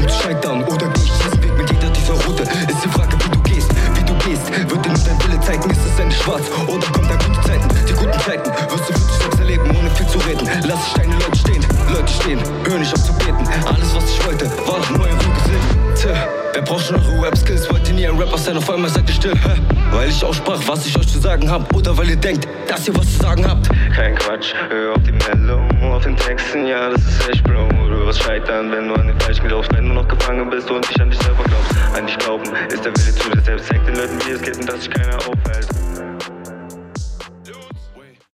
Zu scheitern oder ich diesen Weg mit jeder dieser Route? Ist die Frage, wie du gehst, wie du gehst. Wird dir nur dein Wille zeigen, ist es Ende schwarz oder kommt dann gute Zeiten? Die guten Zeiten wirst du für dich selbst erleben, ohne viel zu reden. Lass ich deine Leute stehen, Leute stehen, hör nicht auf zu beten. Alles, was ich wollte, war doch nur ein Fluggesinn. Tja, wer braucht schon eure Rap-Skills? Wollt ihr nie ein Rapper sein, auf einmal seid ihr still, hä? Weil ich aussprach, was ich euch zu sagen hab, oder weil ihr denkt, dass ihr was zu sagen habt. Kein Quatsch, hör auf die Mellow, auf den Texten, ja, das ist echt, Bro. Du wirst scheitern, wenn du an den Falschen glaubst, wenn du noch gefangen bist und nicht an dich selber glaubst. An dich glauben ist der Wille zu dir selbst. Zeig den Leuten, wie es geht und dass sich keiner aufhält.